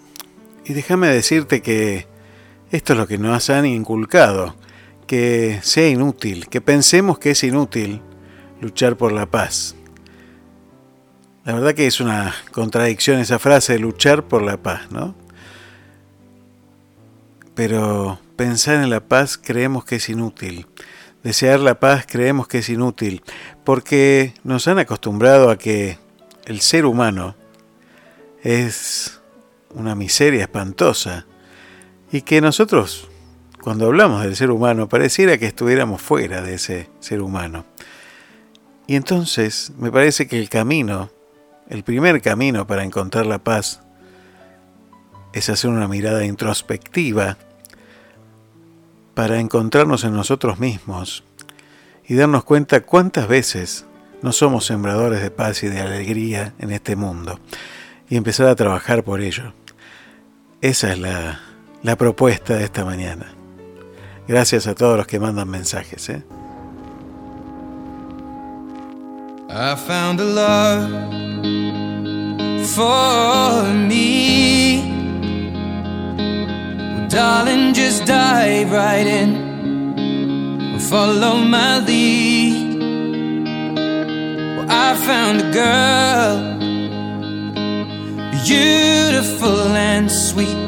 y déjame decirte que esto es lo que nos han inculcado, que sea inútil, que pensemos que es inútil luchar por la paz. La verdad que es una contradicción esa frase de luchar por la paz, ¿no? Pero pensar en la paz creemos que es inútil. Desear la paz creemos que es inútil, porque nos han acostumbrado a que el ser humano es una miseria espantosa y que nosotros, cuando hablamos del ser humano, pareciera que estuviéramos fuera de ese ser humano. Y entonces me parece que el camino el primer camino para encontrar la paz es hacer una mirada introspectiva para encontrarnos en nosotros mismos y darnos cuenta cuántas veces no somos sembradores de paz y de alegría en este mundo y empezar a trabajar por ello. Esa es la, la propuesta de esta mañana. Gracias a todos los que mandan mensajes. ¿eh? I found a love for me. Darling, just dive right in. Follow my lead. Well, I found a girl, beautiful and sweet.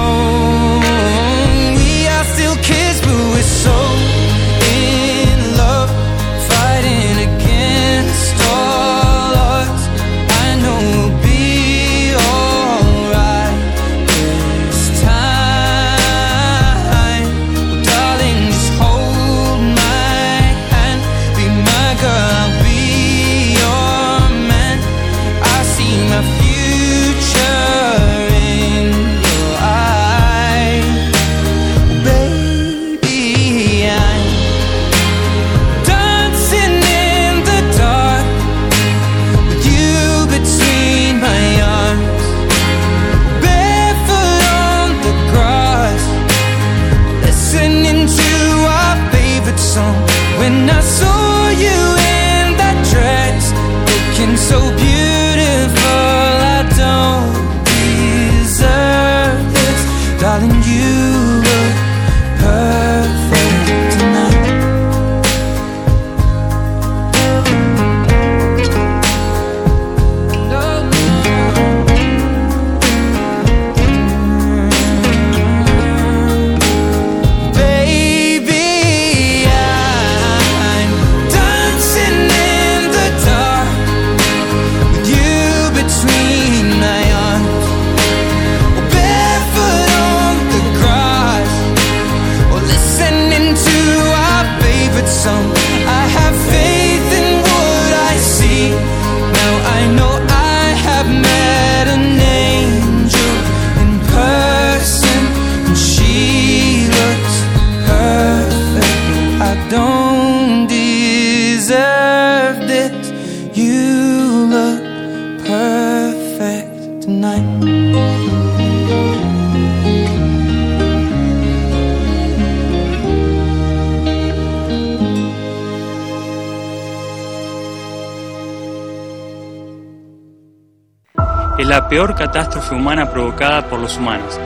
Peor catástrofe humana provocada por los humanos.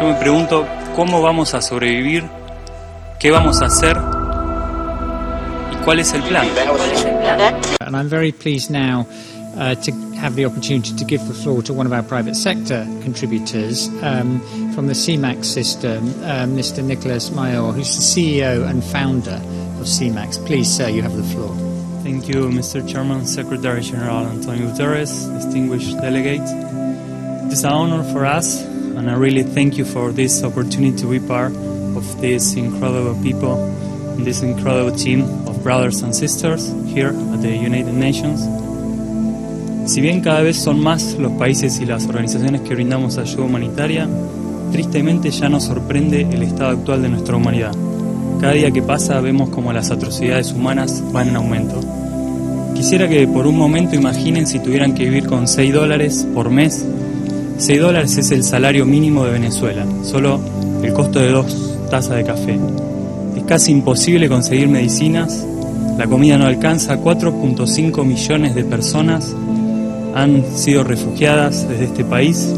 Yo me pregunto cómo vamos a sobrevivir, qué vamos a hacer y cuál es el plan. And I'm very pleased now uh, to have the opportunity to give the floor to one of our private sector contributors um, from the CMAX system, uh, Mr. Nicholas Mayor, who's the CEO and founder of CMAX. Please, sir, you have the floor. Thank you, Mr. Chairman, Secretary General Antonio Guterres, distinguished delegates. It is an honor for us, and I really thank you for this opportunity to be part of this incredible people this incredible team of brothers and sisters here at the United Nations. Si bien cada vez son más los países y las organizaciones que brindamos ayuda humanitaria, tristemente ya nos sorprende el estado actual de nuestra humanidad. Cada día que pasa vemos como las atrocidades humanas van en aumento. Quisiera que por un momento imaginen si tuvieran que vivir con 6 dólares por mes. 6 dólares es el salario mínimo de Venezuela, solo el costo de dos tazas de café. Es casi imposible conseguir medicinas, la comida no alcanza, 4.5 millones de personas han sido refugiadas desde este país,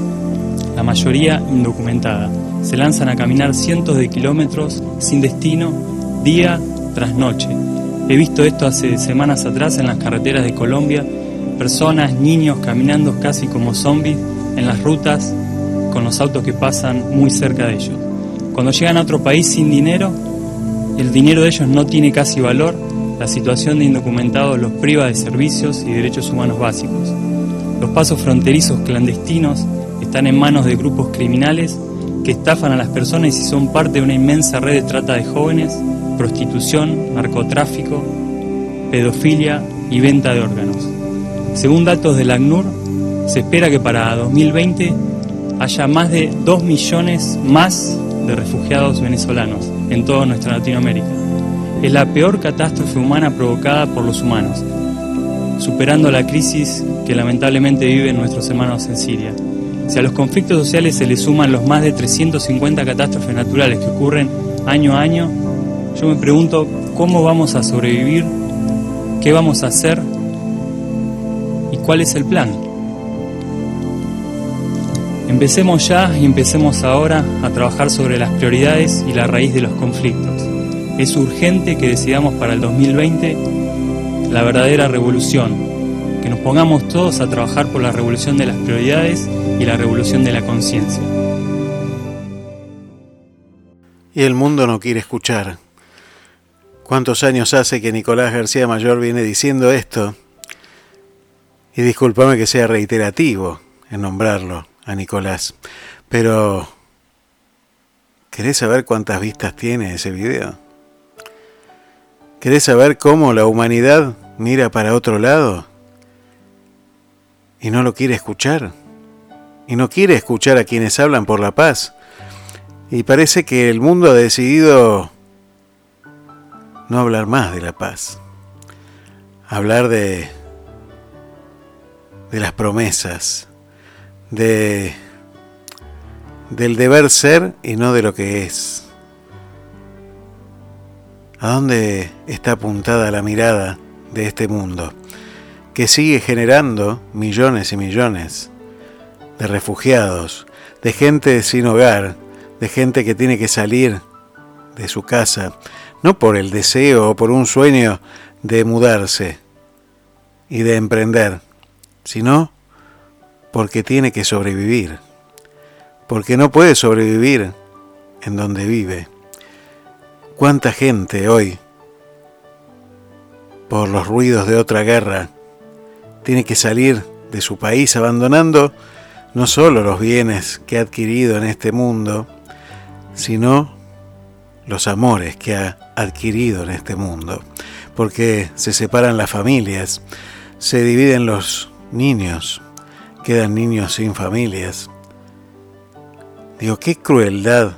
la mayoría indocumentada. Se lanzan a caminar cientos de kilómetros sin destino, día tras noche. He visto esto hace semanas atrás en las carreteras de Colombia, personas, niños caminando casi como zombies en las rutas con los autos que pasan muy cerca de ellos. Cuando llegan a otro país sin dinero, el dinero de ellos no tiene casi valor, la situación de indocumentados los priva de servicios y derechos humanos básicos. Los pasos fronterizos clandestinos están en manos de grupos criminales que estafan a las personas y son parte de una inmensa red de trata de jóvenes, prostitución, narcotráfico, pedofilia y venta de órganos. Según datos del ACNUR, se espera que para 2020 haya más de 2 millones más de refugiados venezolanos en toda nuestra Latinoamérica. Es la peor catástrofe humana provocada por los humanos, superando la crisis que lamentablemente viven nuestros hermanos en Siria. Si a los conflictos sociales se le suman los más de 350 catástrofes naturales que ocurren año a año, yo me pregunto cómo vamos a sobrevivir, qué vamos a hacer y cuál es el plan. Empecemos ya y empecemos ahora a trabajar sobre las prioridades y la raíz de los conflictos. Es urgente que decidamos para el 2020 la verdadera revolución, que nos pongamos todos a trabajar por la revolución de las prioridades y la revolución de la conciencia. Y el mundo no quiere escuchar. ¿Cuántos años hace que Nicolás García Mayor viene diciendo esto? Y discúlpame que sea reiterativo en nombrarlo a Nicolás, pero ¿querés saber cuántas vistas tiene ese video? ¿Querés saber cómo la humanidad mira para otro lado? Y no lo quiere escuchar. Y no quiere escuchar a quienes hablan por la paz. Y parece que el mundo ha decidido no hablar más de la paz. Hablar de de las promesas, de del deber ser y no de lo que es. ¿A dónde está apuntada la mirada de este mundo que sigue generando millones y millones de refugiados, de gente sin hogar, de gente que tiene que salir de su casa, no por el deseo o por un sueño de mudarse y de emprender, sino porque tiene que sobrevivir, porque no puede sobrevivir en donde vive. ¿Cuánta gente hoy, por los ruidos de otra guerra, tiene que salir de su país abandonando no solo los bienes que ha adquirido en este mundo, sino los amores que ha adquirido en este mundo? Porque se separan las familias, se dividen los niños, quedan niños sin familias. Digo, ¿qué crueldad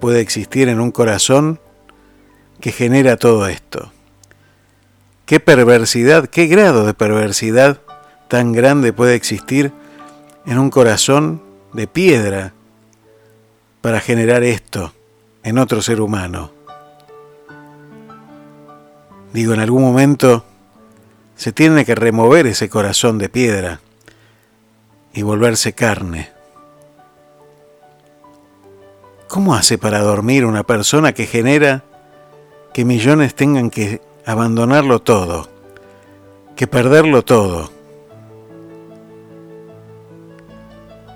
puede existir en un corazón que genera todo esto? ¿Qué perversidad, qué grado de perversidad tan grande puede existir en un corazón de piedra para generar esto en otro ser humano? Digo, en algún momento se tiene que remover ese corazón de piedra y volverse carne. ¿Cómo hace para dormir una persona que genera que millones tengan que abandonarlo todo, que perderlo todo,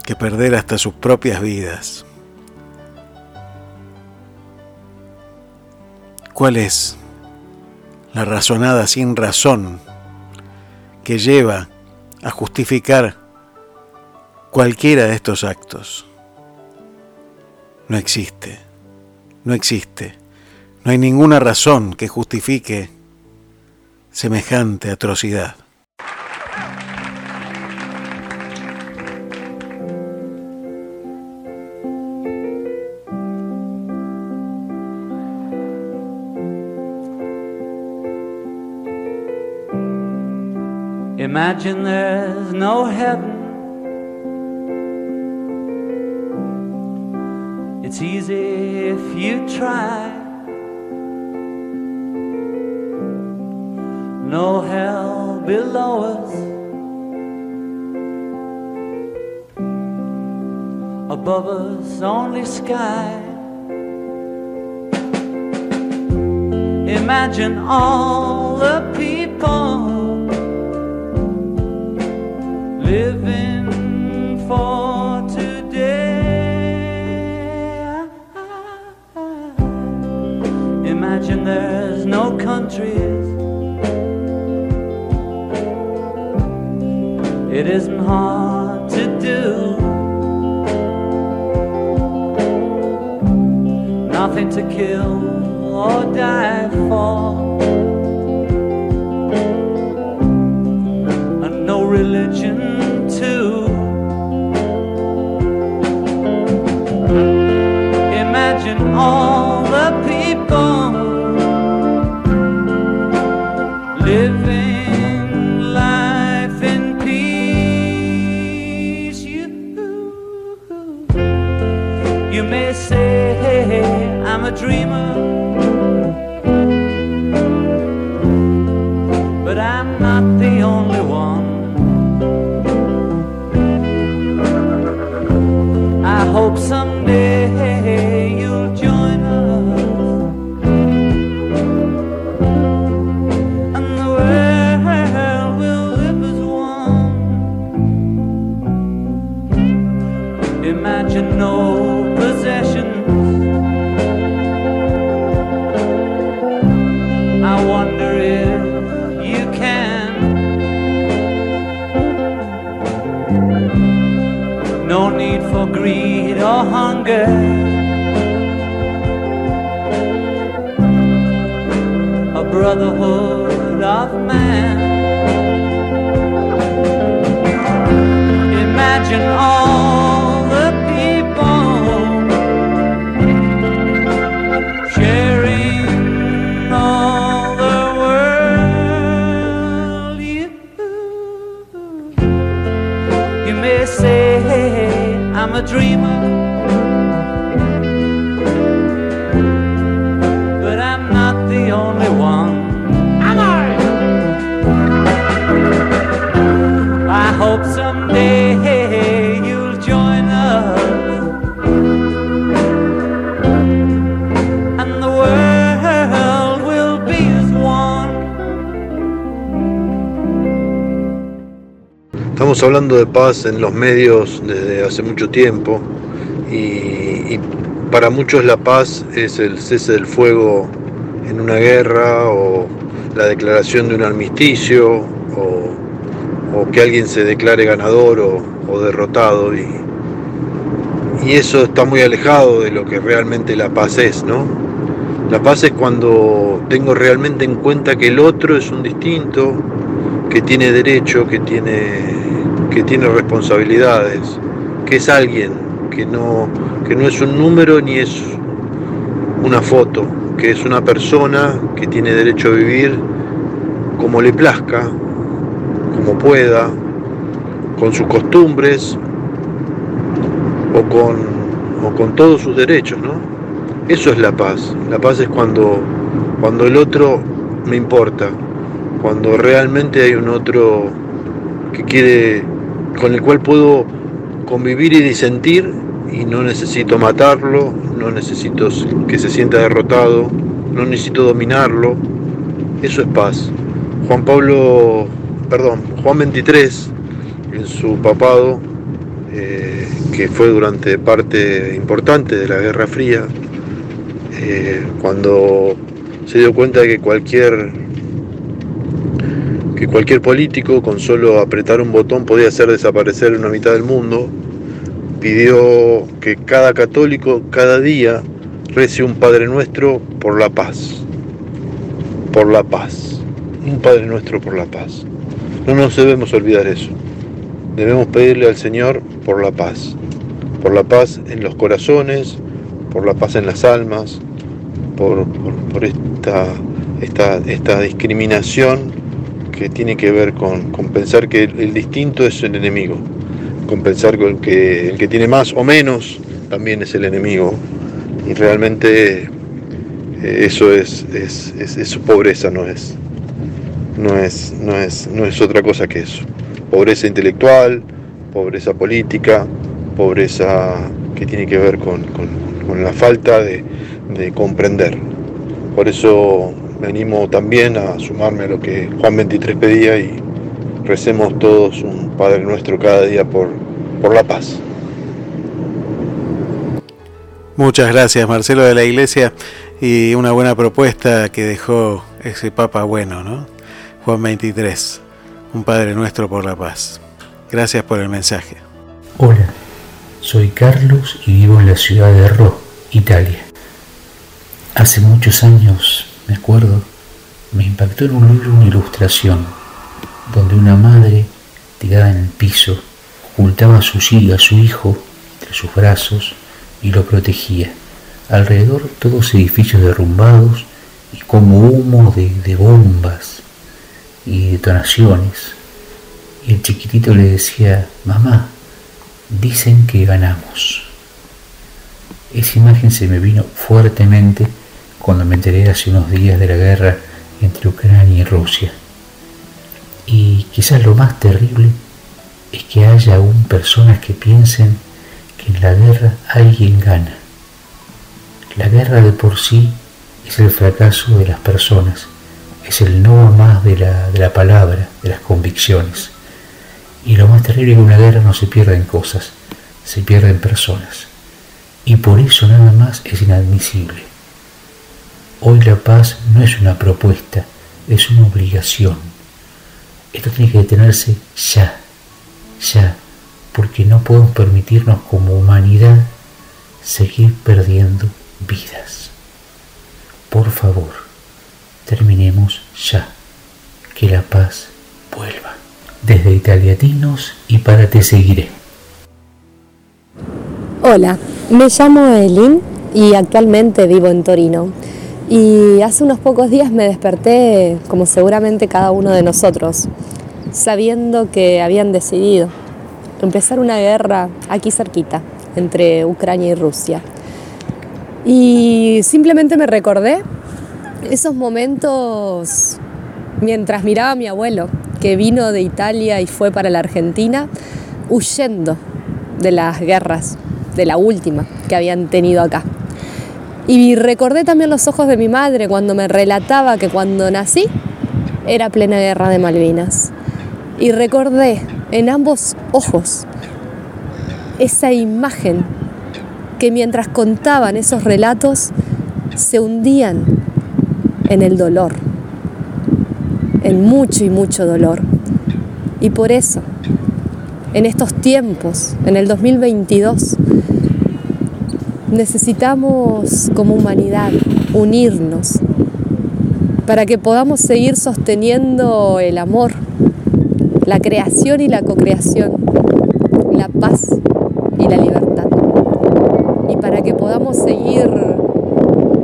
que perder hasta sus propias vidas? ¿Cuál es la razonada sin razón que lleva a justificar cualquiera de estos actos? No existe, no existe, no hay ninguna razón que justifique semejante atrocidad. Imagine there's no heaven. It's easy if you try. No hell below us. Above us, only sky. Imagine all the people living for There's no countries. It isn't hard to do. Nothing to kill or die for. And no religion too. Imagine all the people a dreamer, but I'm not the only one. Greed or hunger. A brotherhood of man. Imagine all a dreamer, Estamos hablando de paz en los medios desde hace mucho tiempo y, para muchos la paz es el cese del fuego en una guerra o la declaración de un armisticio o, o que alguien se declare ganador o, o derrotado y, y eso está muy alejado de lo que realmente la paz es, ¿no? La paz es cuando tengo realmente en cuenta que el otro es un distinto, que tiene derecho, que tiene, que tiene responsabilidades, que es alguien, que no, que no es un número ni es una foto, que es una persona que tiene derecho a vivir como le plazca, como pueda, con sus costumbres o con, o con todos sus derechos, ¿no? Eso es la paz. La paz es cuando, cuando el otro me importa, cuando realmente hay un otro que quiere con el cual puedo convivir y disentir y no necesito matarlo, no necesito que se sienta derrotado, no necesito dominarlo. Eso es paz. Juan Pablo, perdón, Juan 23, en su papado, eh, que fue durante parte importante de la Guerra Fría, eh, cuando se dio cuenta de que cualquier que cualquier político con solo apretar un botón podía hacer desaparecer una mitad del mundo, pidió que cada católico cada día rece un Padre Nuestro por la paz. Por la paz. Un Padre Nuestro por la paz. No nos debemos olvidar eso. Debemos pedirle al Señor por la paz. Por la paz en los corazones, por la paz en las almas, por, por, por esta, esta, esta discriminación que tiene que ver con, con pensar que el, distinto es el enemigo, con pensar que el que tiene más o menos también es el enemigo. Y realmente eh, eso es, es, es, es, pobreza, no es, no, es, no, es, no es otra cosa que eso. Pobreza intelectual, pobreza política, pobreza que tiene que ver con, con, con la falta de, de comprender. Por eso me animo también a sumarme a lo que Juan 23 pedía y recemos todos un Padre nuestro cada día por, por la paz. Muchas gracias Marcelo de la Iglesia y una buena propuesta que dejó ese Papa bueno, ¿no? Juan 23, un Padre nuestro por la paz. Gracias por el mensaje. Hola, soy Carlos y vivo en la ciudad de Ro, Italia. Hace muchos años me acuerdo, me impactó en un libro una ilustración donde una madre tirada en el piso ocultaba a su, a su hijo entre sus brazos y lo protegía. Alrededor todos edificios derrumbados y como humo de, de bombas y detonaciones. Y el chiquitito le decía, mamá, dicen que ganamos. Esa imagen se me vino fuertemente cuando me enteré hace unos días de la guerra entre Ucrania y Rusia. Y quizás lo más terrible es que haya aún personas que piensen que en la guerra alguien gana. La guerra de por sí es el fracaso de las personas, es el no más de la, de la palabra, de las convicciones. Y lo más terrible es que una guerra no se pierden cosas, se pierden personas. Y por eso nada más es inadmisible. Hoy la paz no es una propuesta, es una obligación. Esto tiene que detenerse ya, ya, porque no podemos permitirnos como humanidad seguir perdiendo vidas. Por favor, terminemos ya, que la paz vuelva. Desde Italiatinos y para Te Seguiré. Hola, me llamo Elin y actualmente vivo en Torino. Y hace unos pocos días me desperté, como seguramente cada uno de nosotros, sabiendo que habían decidido empezar una guerra aquí cerquita, entre Ucrania y Rusia. Y simplemente me recordé esos momentos mientras miraba a mi abuelo, que vino de Italia y fue para la Argentina, huyendo de las guerras, de la última que habían tenido acá. Y recordé también los ojos de mi madre cuando me relataba que cuando nací era plena guerra de Malvinas. Y recordé en ambos ojos esa imagen que mientras contaban esos relatos se hundían en el dolor, en mucho y mucho dolor. Y por eso, en estos tiempos, en el 2022, necesitamos como humanidad unirnos para que podamos seguir sosteniendo el amor, la creación y la cocreación, la paz y la libertad. Y para que podamos seguir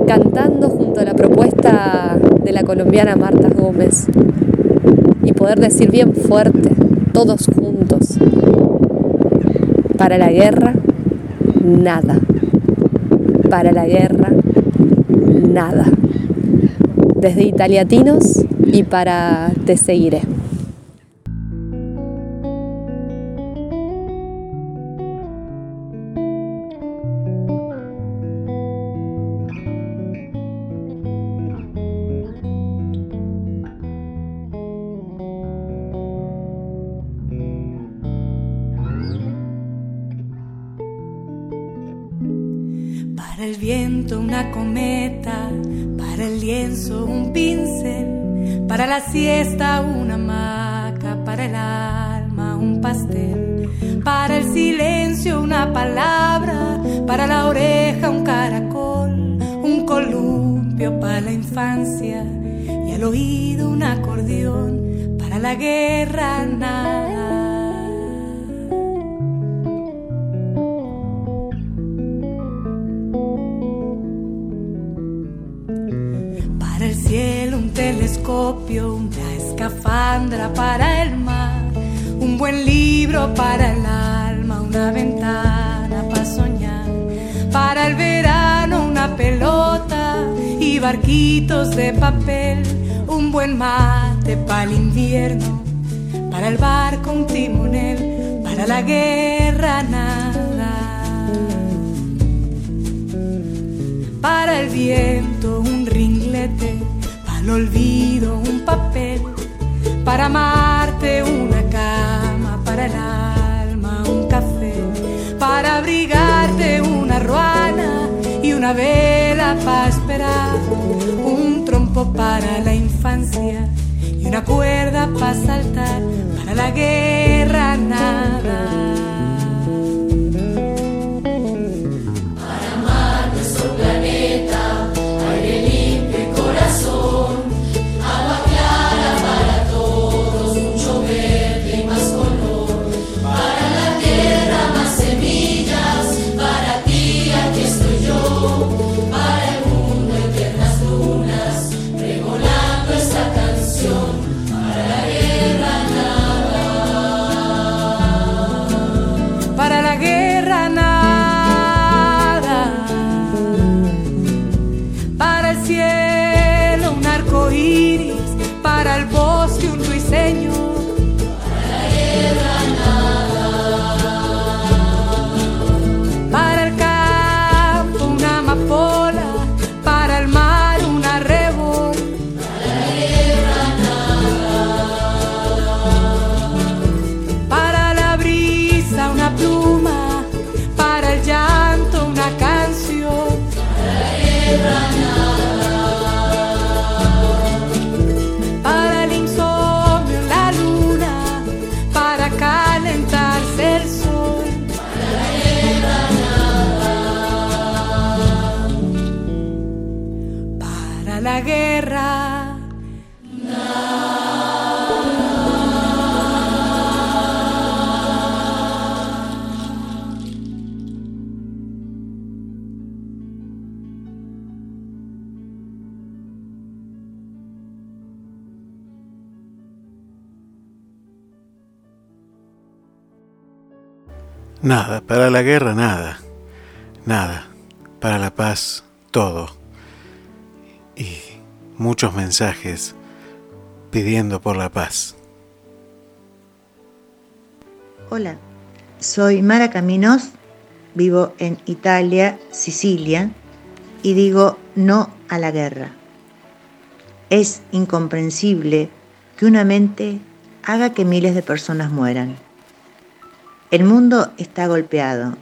cantando junto a la propuesta de la colombiana Marta Gómez y poder decir bien fuerte, todos juntos, para la guerra, nada para la guerra, nada. Desde Italiatinos y para Te Seguiré. Olvido Nada, para la guerra nada. Nada, para la paz todo. Y muchos mensajes pidiendo por la paz. Hola, soy Mara Caminos, vivo en Italia, Sicilia, y digo no a la guerra. Es incomprensible que una mente haga que miles de personas mueran. El mundo está golpeado.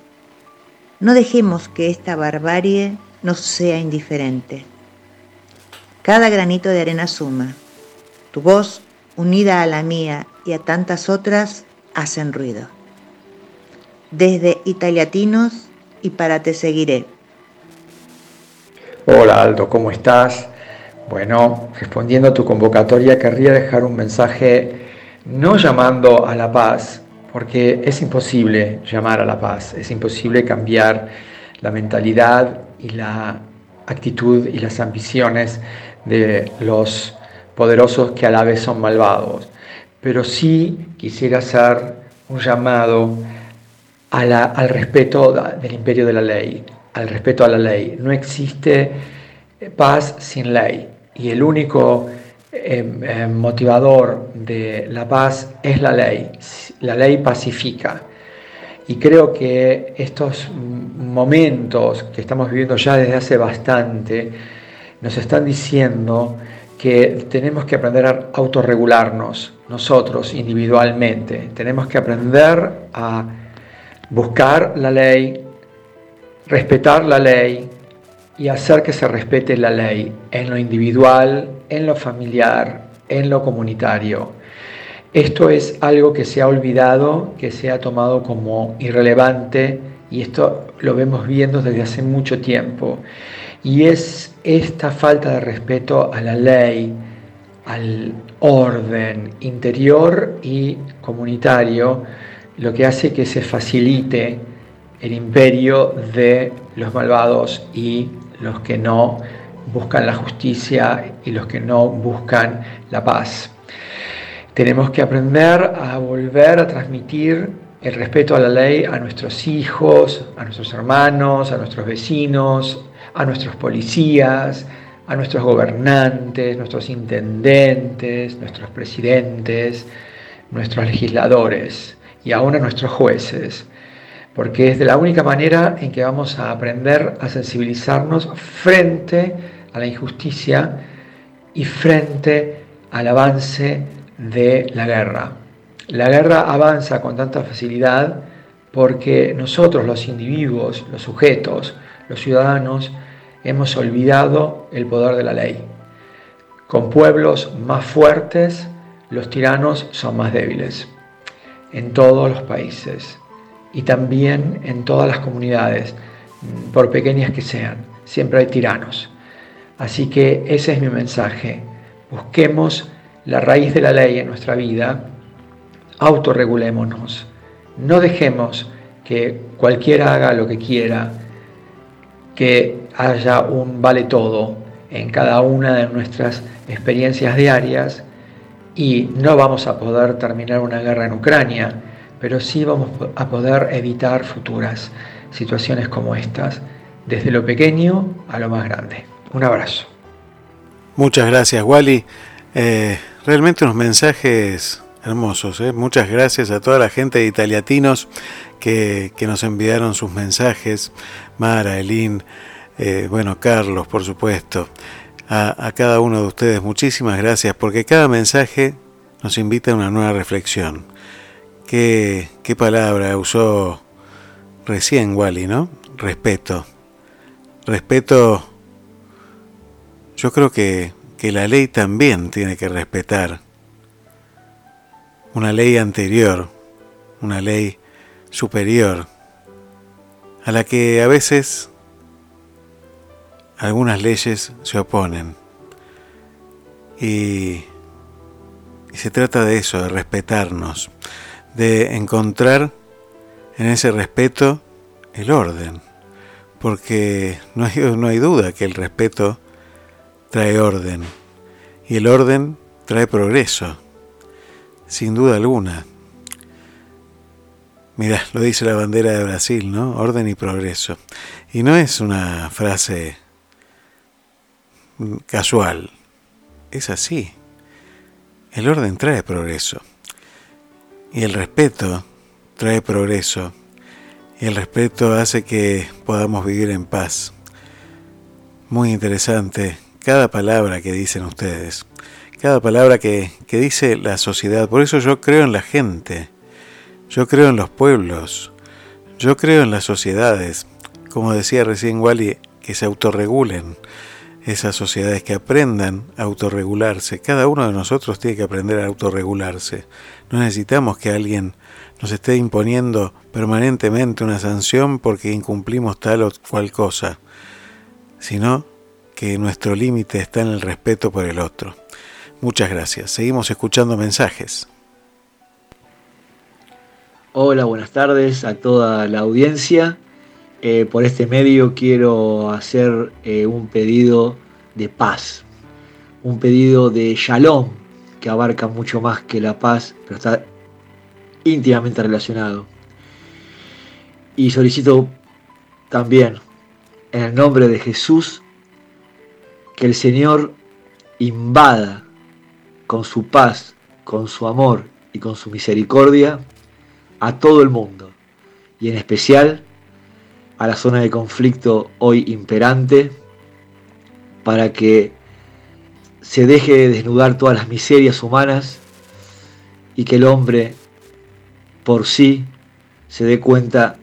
No dejemos que esta barbarie nos sea indiferente. Cada granito de arena suma. Tu voz, unida a la mía y a tantas otras, hacen ruido. Desde Italiatinos y para Te Seguiré. Hola Aldo, ¿cómo estás? Bueno, respondiendo a tu convocatoria, querría dejar un mensaje no llamando a la paz, porque es imposible llamar a la paz, es imposible cambiar la mentalidad y la actitud y las ambiciones de los poderosos que a la vez son malvados. Pero sí quisiera hacer un llamado al respeto del imperio de la ley, al respeto a la ley. No existe paz sin ley y el único eh, eh, motivador de la paz es la ley. La ley pacifica. Y creo que estos momentos que estamos viviendo ya desde hace bastante nos están diciendo que tenemos que aprender a autorregularnos nosotros individualmente. Tenemos que aprender a buscar la ley, respetar la ley y hacer que se respete la ley en lo individual, en lo familiar, en lo comunitario. Esto es algo que se ha olvidado, que se ha tomado como irrelevante y esto lo vemos viendo desde hace mucho tiempo. Y es esta falta de respeto a la ley, al orden interior y comunitario, lo que hace que se facilite el imperio de los malvados y los que no buscan la justicia y los que no buscan la paz. Tenemos que aprender a volver a transmitir el respeto a la ley a nuestros hijos, a nuestros hermanos, a nuestros vecinos, a nuestros policías, a nuestros gobernantes, nuestros intendentes, nuestros presidentes, nuestros legisladores y aún a nuestros jueces, porque es de la única manera en que vamos a aprender a sensibilizarnos frente a la injusticia y frente al avance de la guerra. La guerra avanza con tanta facilidad porque nosotros los individuos, los sujetos, los ciudadanos, hemos olvidado el poder de la ley. Con pueblos más fuertes, los tiranos son más débiles. En todos los países y también en todas las comunidades, por pequeñas que sean, siempre hay tiranos. Así que ese es mi mensaje. Busquemos la raíz de la ley en nuestra vida, autorregulémonos. No dejemos que cualquiera haga lo que quiera, que haya un vale todo en cada una de nuestras experiencias diarias y no vamos a poder terminar una guerra en Ucrania, pero sí vamos a poder evitar futuras situaciones como estas, desde lo pequeño a lo más grande. Un abrazo. Muchas gracias, Wally. Eh, realmente unos mensajes hermosos. ¿eh? Muchas gracias a toda la gente de Italiatinos que, que nos enviaron sus mensajes. Mara, Elín, eh, bueno, Carlos, por supuesto. A, cada uno de ustedes muchísimas gracias porque cada mensaje nos invita a una nueva reflexión. ¿Qué, qué palabra usó recién Wally, no? Respeto. Respeto, yo creo que, que la ley también tiene que respetar una ley anterior, una ley superior, a la que a veces algunas leyes se oponen. Y, y, se trata de eso, de respetarnos, de encontrar en ese respeto el orden, porque no hay, no hay duda que el respeto trae orden y el orden trae progreso, sin duda alguna. Mira, lo dice la bandera de Brasil, ¿no? Orden y progreso. Y no es una frase casual, es así. El orden trae progreso. Y el respeto trae progreso. Y el respeto hace que podamos vivir en paz. Muy interesante cada palabra que dicen ustedes, cada palabra que, que, dice la sociedad. Por eso yo creo en la gente, yo creo en los pueblos, yo creo en las sociedades, como decía recién Wally, que se autorregulen esas sociedades, que aprendan a autorregularse. Cada uno de nosotros tiene que aprender a autorregularse. No necesitamos que alguien nos esté imponiendo permanentemente una sanción porque incumplimos tal o cual cosa, sino que nuestro límite está en el respeto por el otro. Muchas gracias. Seguimos escuchando mensajes. Hola, buenas tardes a toda la audiencia. Eh, por este medio quiero hacer eh, un pedido de paz, un pedido de shalom, que abarca mucho más que la paz, pero está íntimamente relacionado. Y solicito también, en el nombre de Jesús, que el Señor invada con su paz, con su amor y con su misericordia a todo el mundo y en especial a la zona de conflicto hoy imperante para que se deje de desnudar todas las miserias humanas y que el hombre por sí se dé cuenta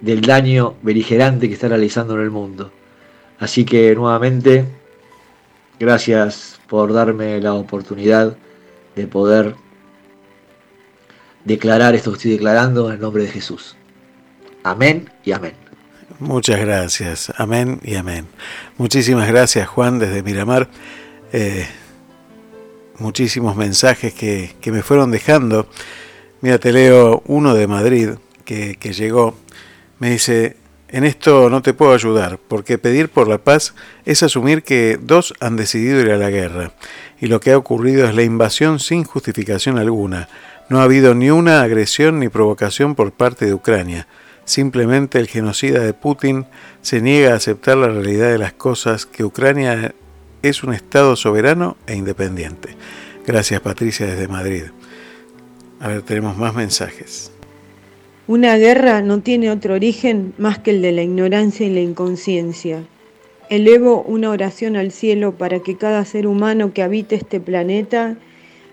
del daño beligerante que está realizando en el mundo. Así que nuevamente, gracias por darme la oportunidad de poder declarar esto que estoy declarando en el nombre de Jesús. Amén y amén. Muchas gracias. Amén y amén. Muchísimas gracias, Juan, desde Miramar. Eh, muchísimos mensajes que, que, me fueron dejando. Mira, te leo uno de Madrid que, que llegó. Me dice, en esto no te puedo ayudar, porque pedir por la paz es asumir que dos han decidido ir a la guerra, y lo que ha ocurrido es la invasión sin justificación alguna. No ha habido ni una agresión ni provocación por parte de Ucrania. Simplemente el genocida de Putin se niega a aceptar la realidad de las cosas, que Ucrania es un Estado soberano e independiente. Gracias Patricia desde Madrid. A ver, tenemos más mensajes. Una guerra no tiene otro origen más que el de la ignorancia y la inconsciencia. Elevo una oración al cielo para que cada ser humano que habite este planeta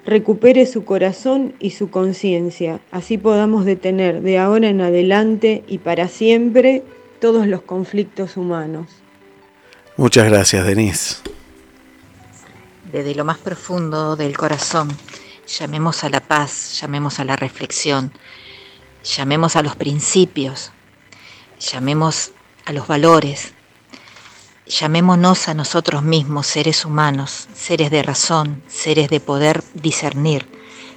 recupere su corazón y su conciencia, así podamos detener de ahora en adelante y para siempre todos los conflictos humanos. Muchas gracias, Denise. Desde lo más profundo del corazón, llamemos a la paz, llamemos a la reflexión, llamemos a los principios, llamemos a los valores, llamémonos a nosotros mismos seres humanos, seres de razón, seres de poder discernir,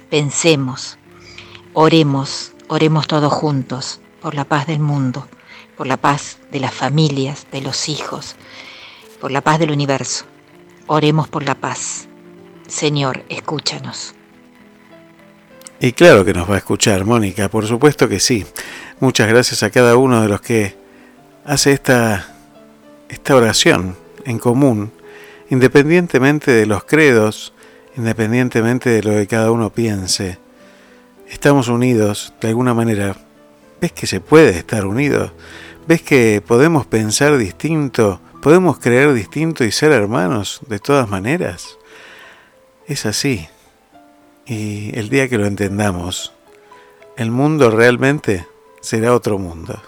pensemos, oremos, oremos todos juntos por la paz del mundo, por la paz de las familias, de los hijos, por la paz del universo. Oremos por la paz. Señor, escúchanos. Y claro que nos va a escuchar, Mónica, por supuesto que sí. Muchas gracias a cada uno de los que hace esta, esta oración en común, independientemente de los credos, independientemente de lo que cada uno piense. Estamos unidos de alguna manera. ¿Ves que se puede estar unidos? ¿Ves que podemos pensar distinto? ¿Podemos creer distinto y ser hermanos de todas maneras? Es así. Y el día que lo entendamos, el mundo realmente será otro mundo.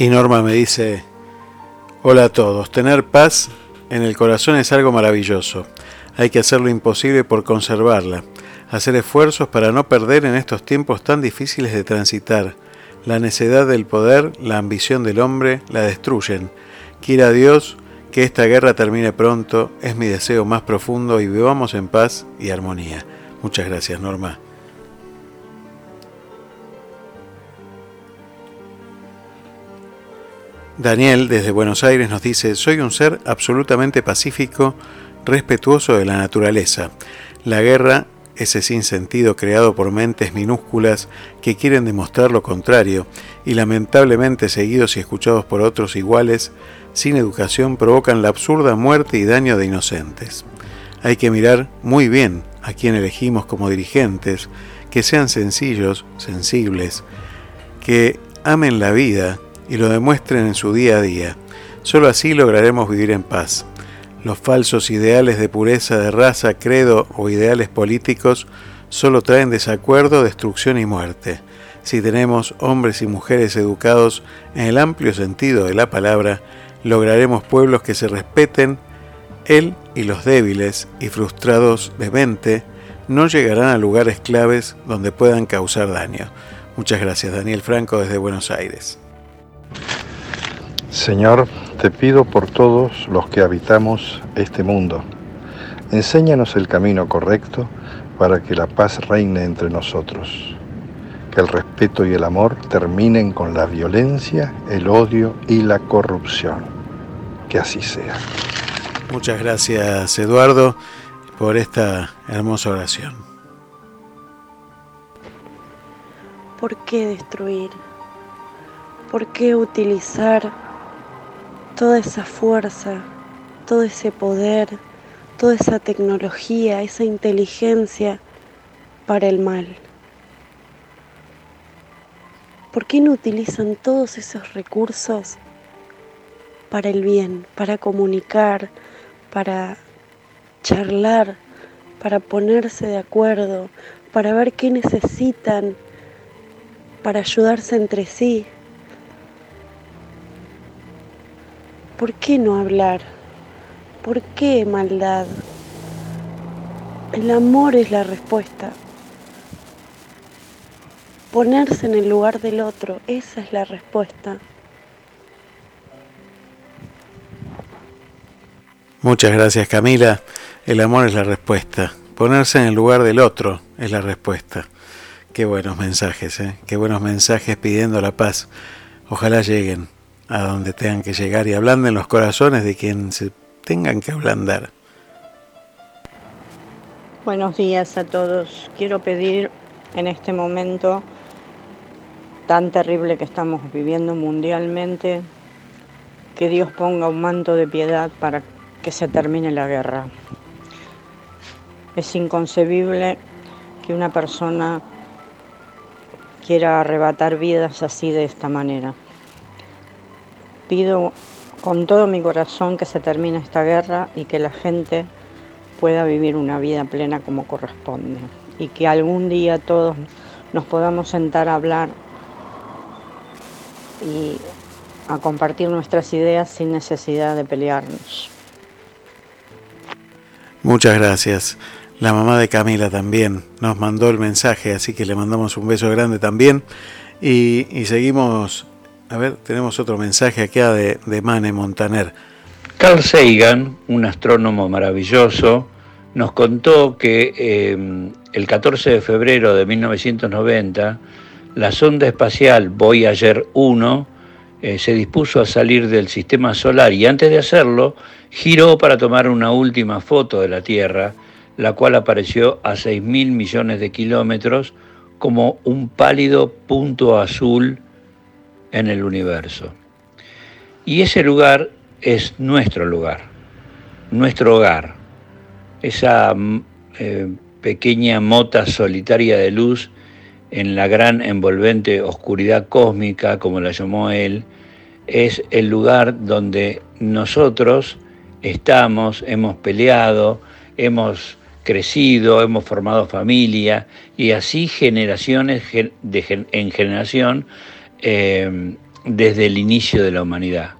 Y Norma me dice, hola a todos, tener paz en el corazón es algo maravilloso. Hay que hacer lo imposible por conservarla, hacer esfuerzos para no perder en estos tiempos tan difíciles de transitar. La necedad del poder, la ambición del hombre la destruyen. Quiera Dios que esta guerra termine pronto, es mi deseo más profundo y vivamos en paz y armonía. Muchas gracias, Norma. Daniel, desde Buenos Aires, nos dice, soy un ser absolutamente pacífico, respetuoso de la naturaleza. La guerra, ese sinsentido creado por mentes minúsculas que quieren demostrar lo contrario y lamentablemente seguidos y escuchados por otros iguales, sin educación, provocan la absurda muerte y daño de inocentes. Hay que mirar muy bien a quien elegimos como dirigentes, que sean sencillos, sensibles, que amen la vida y lo demuestren en su día a día. Solo así lograremos vivir en paz. Los falsos ideales de pureza de raza, credo o ideales políticos solo traen desacuerdo, destrucción y muerte. Si tenemos hombres y mujeres educados en el amplio sentido de la palabra, lograremos pueblos que se respeten, él y los débiles y frustrados de mente no llegarán a lugares claves donde puedan causar daño. Muchas gracias, Daniel Franco, desde Buenos Aires. Señor, te pido por todos los que habitamos este mundo, enséñanos el camino correcto para que la paz reine entre nosotros, que el respeto y el amor terminen con la violencia, el odio y la corrupción. Que así sea. Muchas gracias, Eduardo, por esta hermosa oración. ¿Por qué destruir? ¿Por qué utilizar toda esa fuerza, todo ese poder, toda esa tecnología, esa inteligencia para el mal? ¿Por qué no utilizan todos esos recursos para el bien, para comunicar, para charlar, para ponerse de acuerdo, para ver qué necesitan, para ayudarse entre sí? ¿Por qué no hablar? ¿Por qué maldad? El amor es la respuesta. Ponerse en el lugar del otro, esa es la respuesta. Muchas gracias Camila. El amor es la respuesta. Ponerse en el lugar del otro es la respuesta. Qué buenos mensajes, ¿eh? qué buenos mensajes pidiendo la paz. Ojalá lleguen a donde tengan que llegar y ablanden los corazones de quien se tengan que ablandar. Buenos días a todos. Quiero pedir en este momento tan terrible que estamos viviendo mundialmente que Dios ponga un manto de piedad para que se termine la guerra. Es inconcebible que una persona quiera arrebatar vidas así de esta manera. Pido con todo mi corazón que se termine esta guerra y que la gente pueda vivir una vida plena como corresponde y que algún día todos nos podamos sentar a hablar y a compartir nuestras ideas sin necesidad de pelearnos. Muchas gracias. La mamá de Camila también nos mandó el mensaje, así que le mandamos un beso grande también. Y, seguimos, a ver, tenemos otro mensaje acá de, de Mane Montaner. Carl Sagan, un astrónomo maravilloso, nos contó que eh, el 14 de febrero de 1990 la sonda espacial Voyager 1 eh, se dispuso a salir del sistema solar y antes de hacerlo giró para tomar una última foto de la Tierra, la cual apareció a 6 mil millones de kilómetros como un pálido punto azul en el universo. Y ese lugar es nuestro lugar, nuestro hogar, esa mm, eh, pequeña mota solitaria de luz en la gran envolvente oscuridad cósmica, como la llamó él, es el lugar donde nosotros estamos, hemos peleado, hemos crecido, hemos formado familia y así generaciones de, en generación eh, desde el inicio de la humanidad.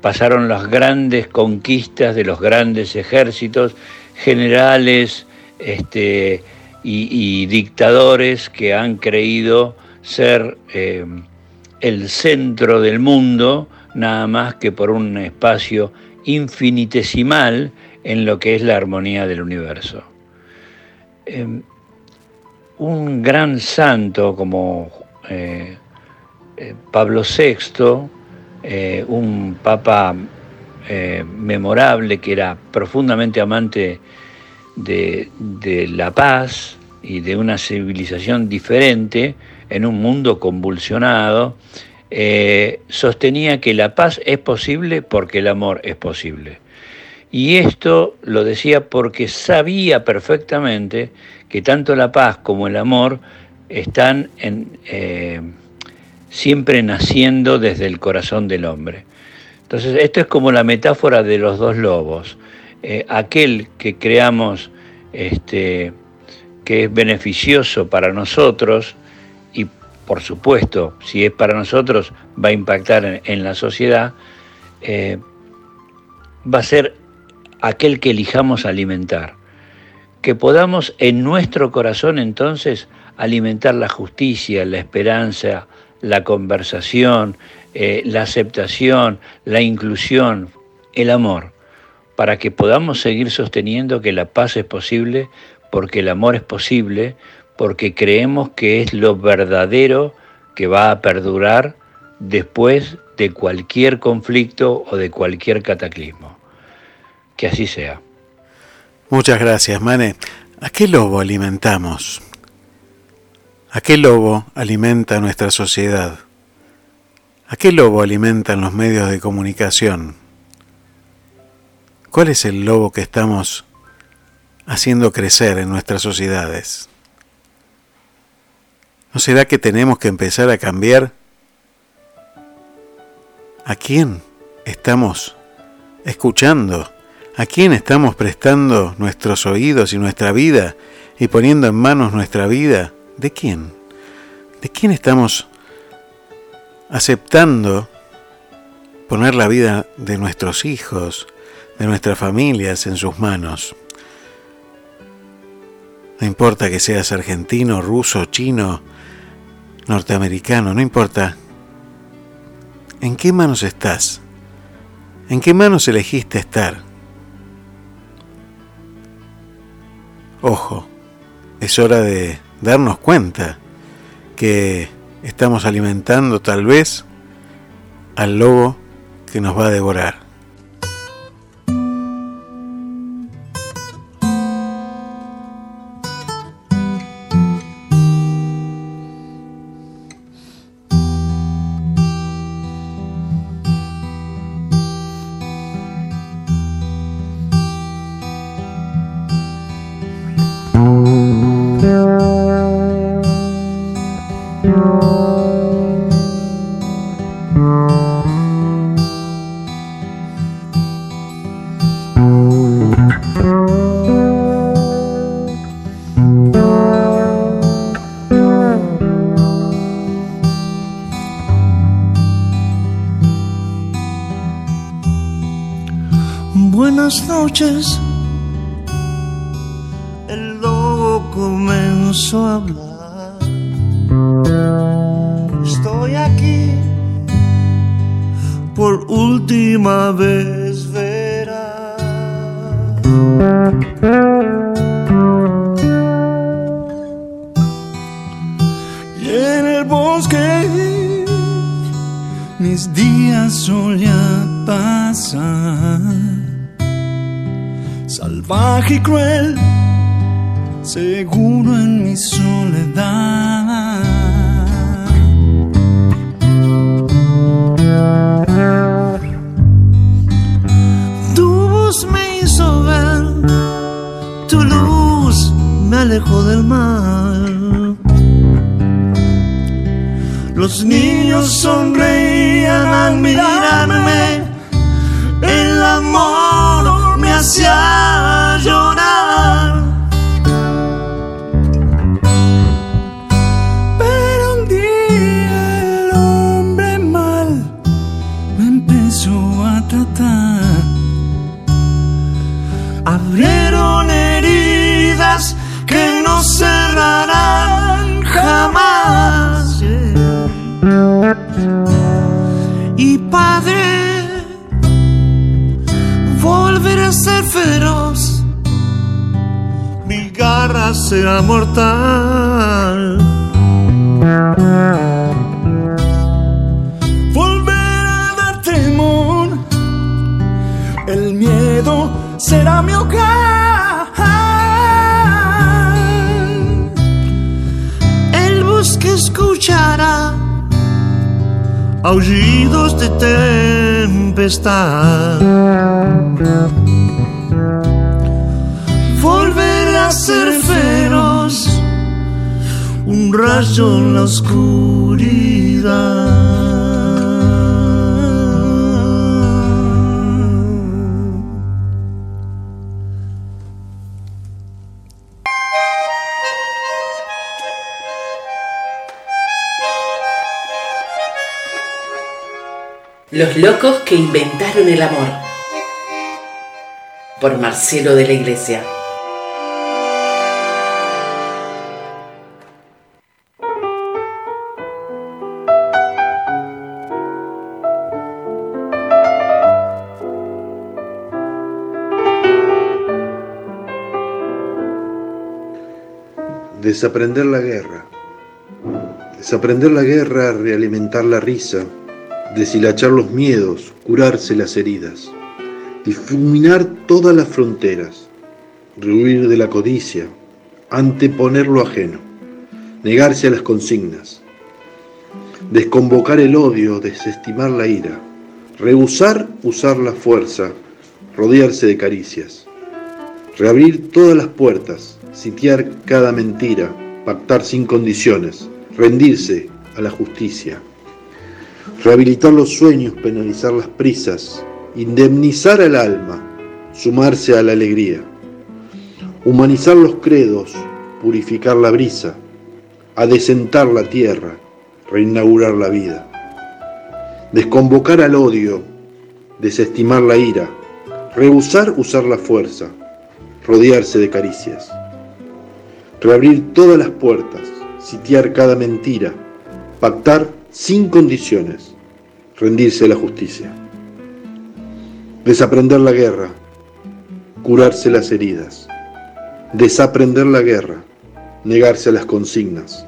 Pasaron las grandes conquistas de los grandes ejércitos, generales este, y, dictadores que han creído ser eh, el centro del mundo, nada más que por un espacio infinitesimal en lo que es la armonía del universo. Eh, un gran santo como eh, Pablo VI, eh, un papa eh, memorable que era profundamente amante de, la paz y de una civilización diferente en un mundo convulsionado, eh, sostenía que la paz es posible porque el amor es posible. Y esto lo decía porque sabía perfectamente que tanto la paz como el amor están en, eh, siempre naciendo desde el corazón del hombre. Entonces, esto es como la metáfora de los dos lobos. Eh, aquel que creamos este, que es beneficioso para nosotros y, por supuesto, si es para nosotros, va a impactar en, la sociedad, eh, va a ser aquel que elijamos alimentar. Que podamos en nuestro corazón entonces alimentar la justicia, la esperanza, la conversación, eh, la aceptación, la inclusión, el amor, para que podamos seguir sosteniendo que la paz es posible, porque el amor es posible, porque creemos que es lo verdadero que va a perdurar después de cualquier conflicto o de cualquier cataclismo. Que así sea. Muchas gracias, Mane. ¿A qué lobo alimentamos? ¿A qué lobo alimenta nuestra sociedad? ¿A qué lobo alimentan los medios de comunicación? ¿Cuál es el lobo que estamos haciendo crecer en nuestras sociedades? ¿No será que tenemos que empezar a cambiar? ¿A quién estamos escuchando? ¿A quién estamos prestando nuestros oídos y nuestra vida y poniendo en manos nuestra vida? ¿De quién? ¿De quién estamos aceptando poner la vida de nuestros hijos, de nuestras familias en sus manos? No importa que seas argentino, ruso, chino, norteamericano, no importa. ¿En qué manos estás? ¿En qué manos elegiste estar? Ojo, es hora de darnos cuenta que estamos alimentando tal vez al lobo que nos va a devorar. Mi garra será mortal. Volver a dar temor, el miedo será mi hogar. El bosque escuchará aullidos de tempestad. Rayo en la oscuridad. Los locos que inventaron el amor. Por Marcelo de la Iglesia. Desaprender la guerra. Desaprender la guerra, realimentar la risa, deshilachar los miedos, curarse las heridas, difuminar todas las fronteras, rehuir de la codicia, anteponer lo ajeno, negarse a las consignas, desconvocar el odio, desestimar la ira, rehusar usar la fuerza, rodearse de caricias, reabrir todas las puertas, sitiar cada mentira, pactar sin condiciones, rendirse a la justicia, rehabilitar los sueños, penalizar las prisas, indemnizar al alma, sumarse a la alegría, humanizar los credos, purificar la brisa, adecentar la tierra, reinaugurar la vida, desconvocar al odio, desestimar la ira, rehusar usar la fuerza, rodearse de caricias, reabrir todas las puertas, sitiar cada mentira, pactar sin condiciones, rendirse a la justicia, desaprender la guerra, curarse las heridas, desaprender la guerra, negarse a las consignas,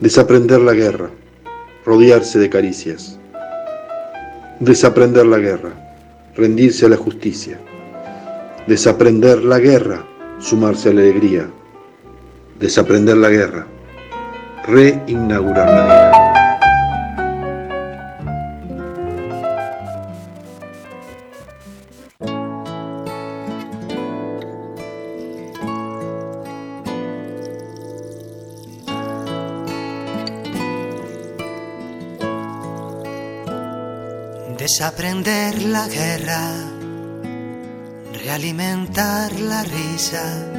desaprender la guerra, rodearse de caricias, desaprender la guerra, rendirse a la justicia, desaprender la guerra, sumarse a la alegría, desaprender la guerra, reinaugurar la vida. Desaprender la guerra, realimentar la risa,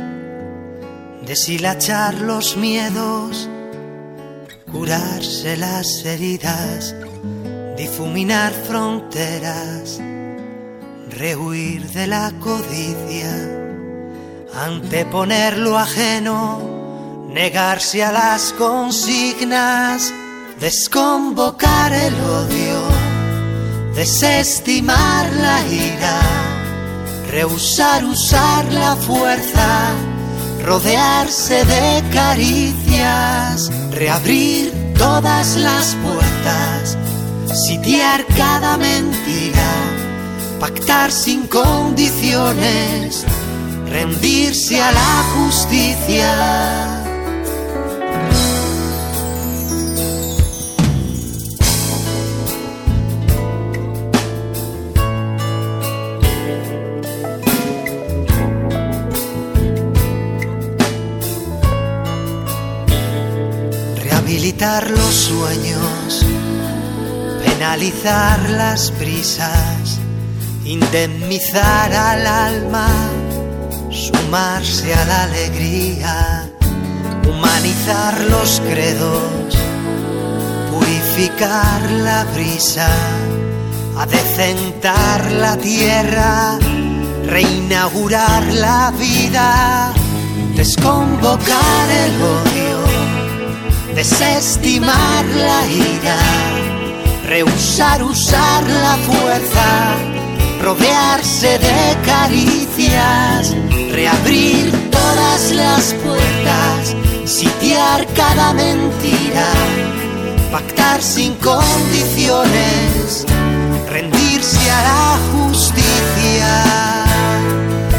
deshilachar los miedos, curarse las heridas, difuminar fronteras, rehuir de la codicia, anteponer lo ajeno, negarse a las consignas, desconvocar el odio desestimar la ira, rehusar usar la fuerza, rodearse de caricias, reabrir todas las puertas, sitiar cada mentira, pactar sin condiciones, rendirse a la justicia. Los sueños, penalizar las prisas, indemnizar al alma, sumarse a la alegría, humanizar los credos, purificar la brisa, adecentar la tierra, reinaugurar la vida, desconvocar el odio, desestimar la ira, rehusar usar la fuerza, rodearse de caricias, reabrir todas las puertas, sitiar cada mentira, pactar sin condiciones, rendirse a la justicia,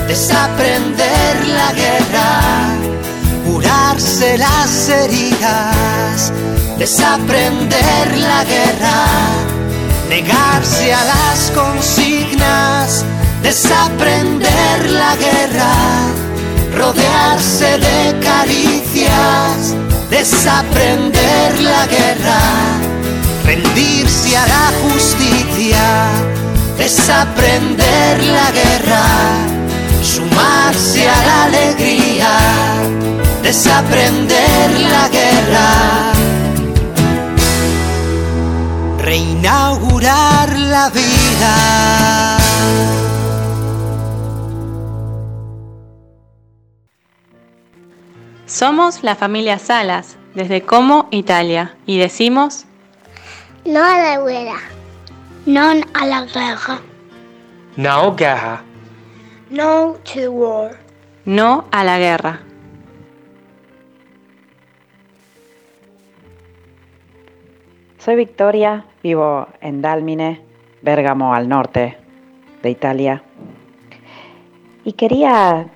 desaprender la guerra, las heridas, desaprender la guerra, negarse a las consignas, desaprender la guerra, rodearse de caricias, desaprender la guerra, rendirse a la justicia, desaprender la guerra, sumarse a la alegría, desaprender la guerra, reinaugurar la vida. Somos la familia Salas, desde Como, Italia, y decimos No a la guerra. No a la guerra. No guerra. No to war. no a la guerra. Soy Victoria, vivo en Dálmine, Bérgamo al norte de Italia. Y quería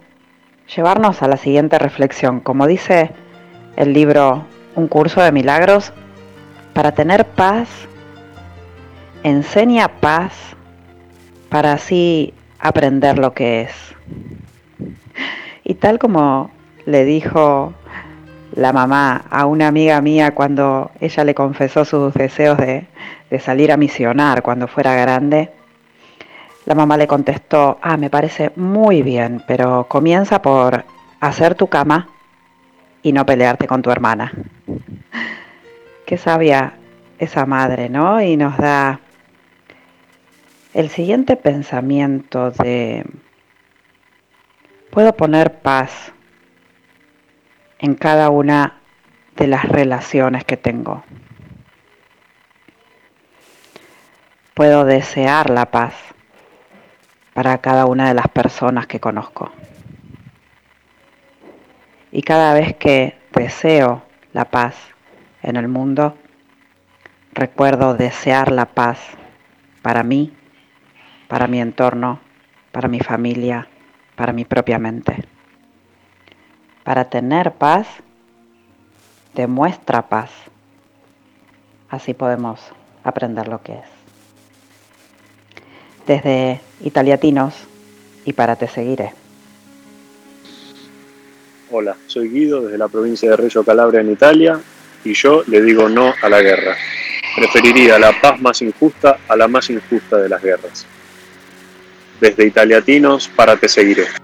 llevarnos a la siguiente reflexión. Como dice el libro Un curso de milagros, para tener paz, enseña paz para así aprender lo que es. Y tal como le dijo la mamá a una amiga mía cuando ella le confesó sus deseos de, de salir a misionar cuando fuera grande, la mamá le contestó, ah, me parece muy bien, pero comienza por hacer tu cama y no pelearte con tu hermana. Qué sabia esa madre, ¿no? Y nos da el siguiente pensamiento de, puedo poner paz en cada una de las relaciones que tengo. Puedo desear la paz para cada una de las personas que conozco. Y cada vez que deseo la paz en el mundo, recuerdo desear la paz para mí, para mi entorno, para mi familia, para mi propia mente. Para tener paz, demuestra paz. Así podemos aprender lo que es. Desde Italiatinos y para Te Seguiré. Hola, soy Guido desde la provincia de Reggio Calabria en Italia y yo le digo no a la guerra. Preferiría la paz más injusta a la más injusta de las guerras. Desde Italiatinos para Te Seguiré.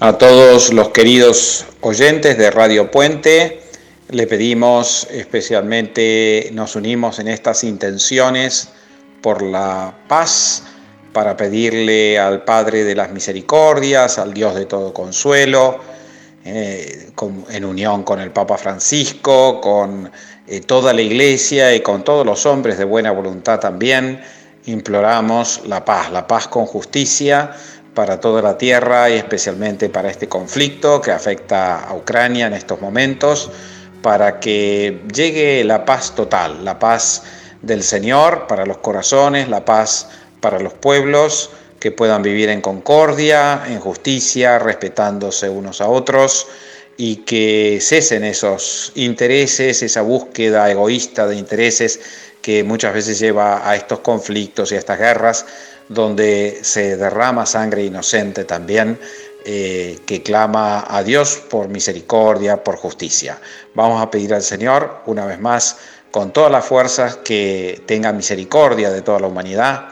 A todos los queridos oyentes de Radio Puente, le pedimos especialmente, nos unimos en estas intenciones por la paz, para pedirle al Padre de las Misericordias, al Dios de todo consuelo, eh, en unión con el Papa Francisco, con eh, toda la Iglesia y con todos los hombres de buena voluntad también, imploramos la paz, la paz con justicia para toda la tierra y especialmente para este conflicto que afecta a Ucrania en estos momentos, para que llegue la paz total, la paz del Señor para los corazones, la paz para los pueblos, que puedan vivir en concordia, en justicia, respetándose unos a otros y que cesen esos intereses, esa búsqueda egoísta de intereses que muchas veces lleva a estos conflictos y a estas guerras donde se derrama sangre inocente también, eh, que clama a Dios por misericordia, por justicia. Vamos a pedir al Señor una vez más, con todas las fuerzas, que tenga misericordia de toda la humanidad,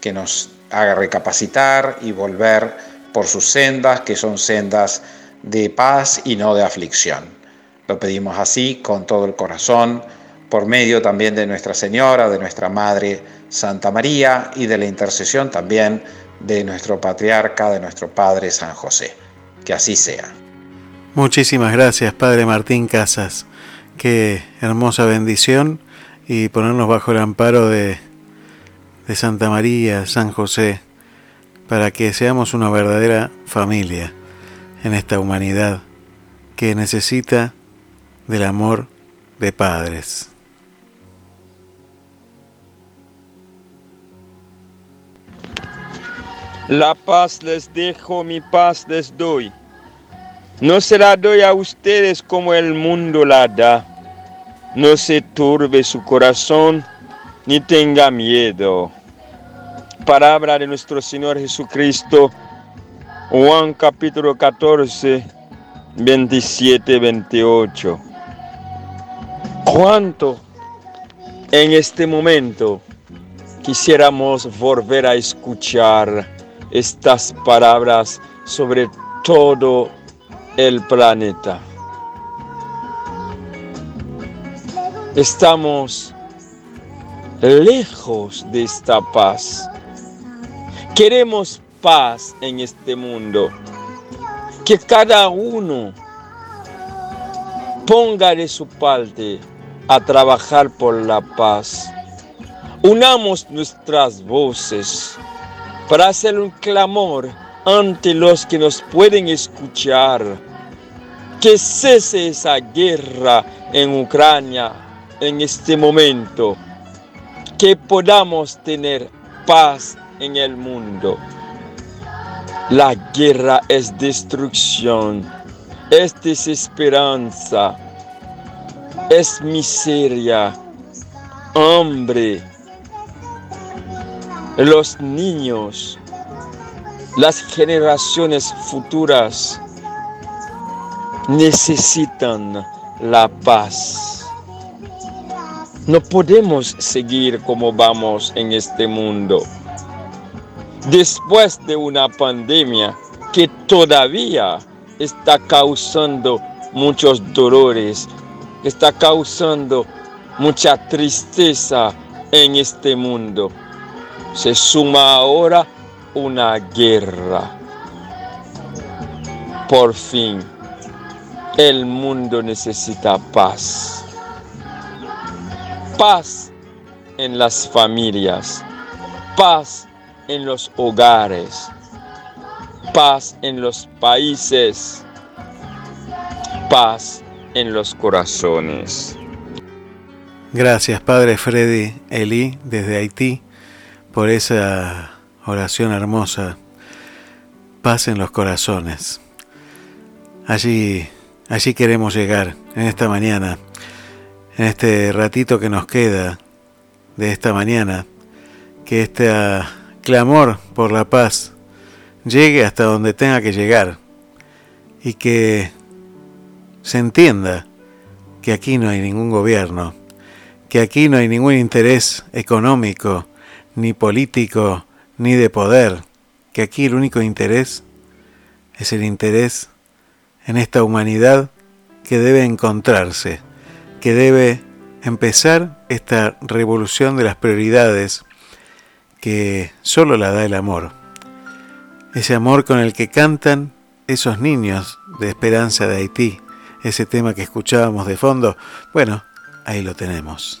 que nos haga recapacitar y volver por sus sendas, que son sendas de paz y no de aflicción. Lo pedimos así, con todo el corazón, por medio también de Nuestra Señora, de nuestra Madre Santa María y de la intercesión también de nuestro patriarca, de nuestro Padre San José. Que así sea. Muchísimas gracias, Padre Martín Casas. Qué hermosa bendición y ponernos bajo el amparo de, de Santa María, San José, para que seamos una verdadera familia en esta humanidad que necesita del amor de padres. La paz les dejo, mi paz les doy. No se la doy a ustedes como el mundo la da. No se turbe su corazón ni tenga miedo. Palabra de nuestro Señor Jesucristo, Juan capítulo 14, 27, 28. ¿Cuánto en este momento quisiéramos volver a escuchar estas palabras sobre todo el planeta? Estamos lejos de esta paz. Queremos paz en este mundo. Que cada uno ponga de su parte a trabajar por la paz. Unamos nuestras voces para hacer un clamor ante los que nos pueden escuchar. Que cese esa guerra en Ucrania en este momento. Que podamos tener paz en el mundo. La guerra es destrucción, es desesperanza, es miseria, hambre. Los niños, las generaciones futuras necesitan la paz. No podemos seguir como vamos en este mundo. Después de una pandemia que todavía está causando muchos dolores, está causando mucha tristeza en este mundo. Se suma ahora una guerra. Por fin, el mundo necesita paz. Paz en las familias. Paz en los hogares. Paz en los países. Paz en los corazones. Gracias, Padre Freddy Eli, desde Haití, por esa oración hermosa. Paz en los corazones. Allí, allí queremos llegar en esta mañana, en este ratito que nos queda de esta mañana, que este clamor por la paz llegue hasta donde tenga que llegar y que se entienda que aquí no hay ningún gobierno, que aquí no hay ningún interés económico, ni político, ni de poder, que aquí el único interés es el interés en esta humanidad que debe encontrarse, que debe empezar esta revolución de las prioridades que solo la da el amor. Ese amor con el que cantan esos niños de Esperanza de Haití, ese tema que escuchábamos de fondo, bueno, ahí lo tenemos.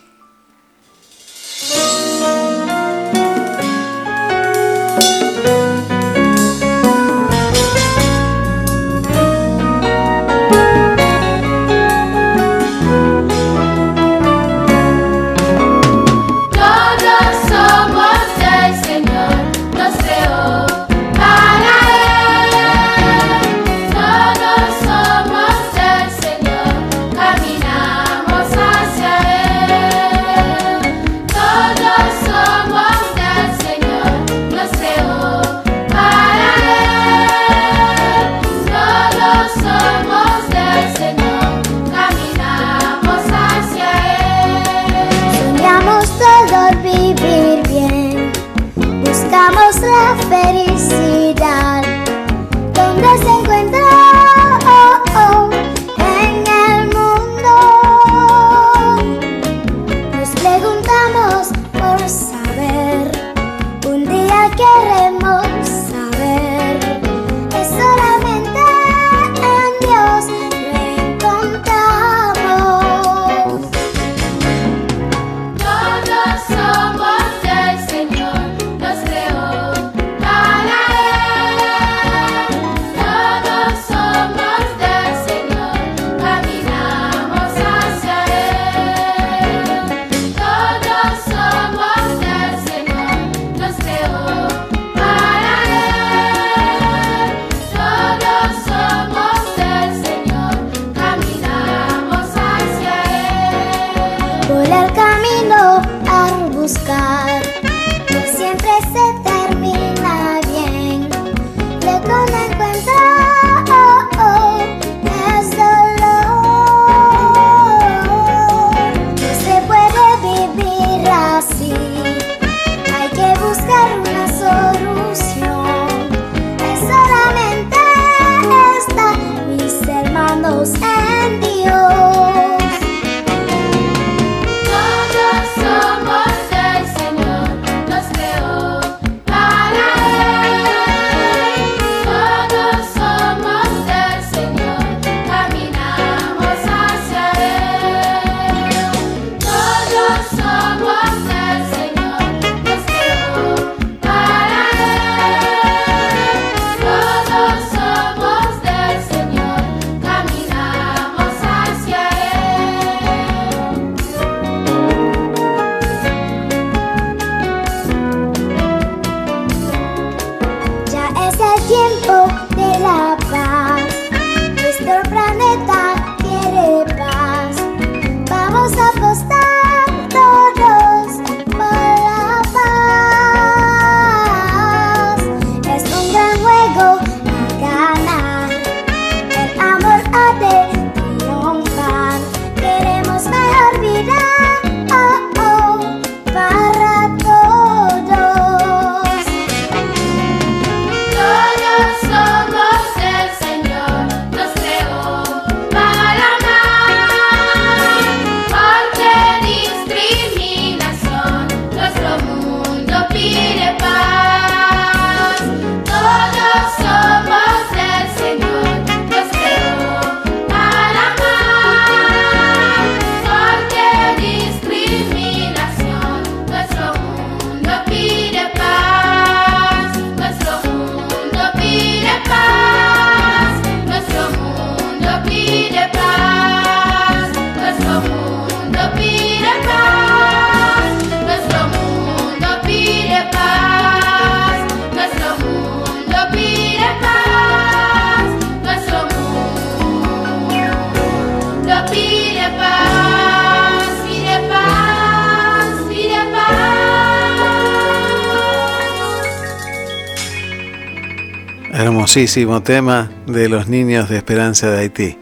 Hermosísimo tema de los niños de Esperanza de Haití.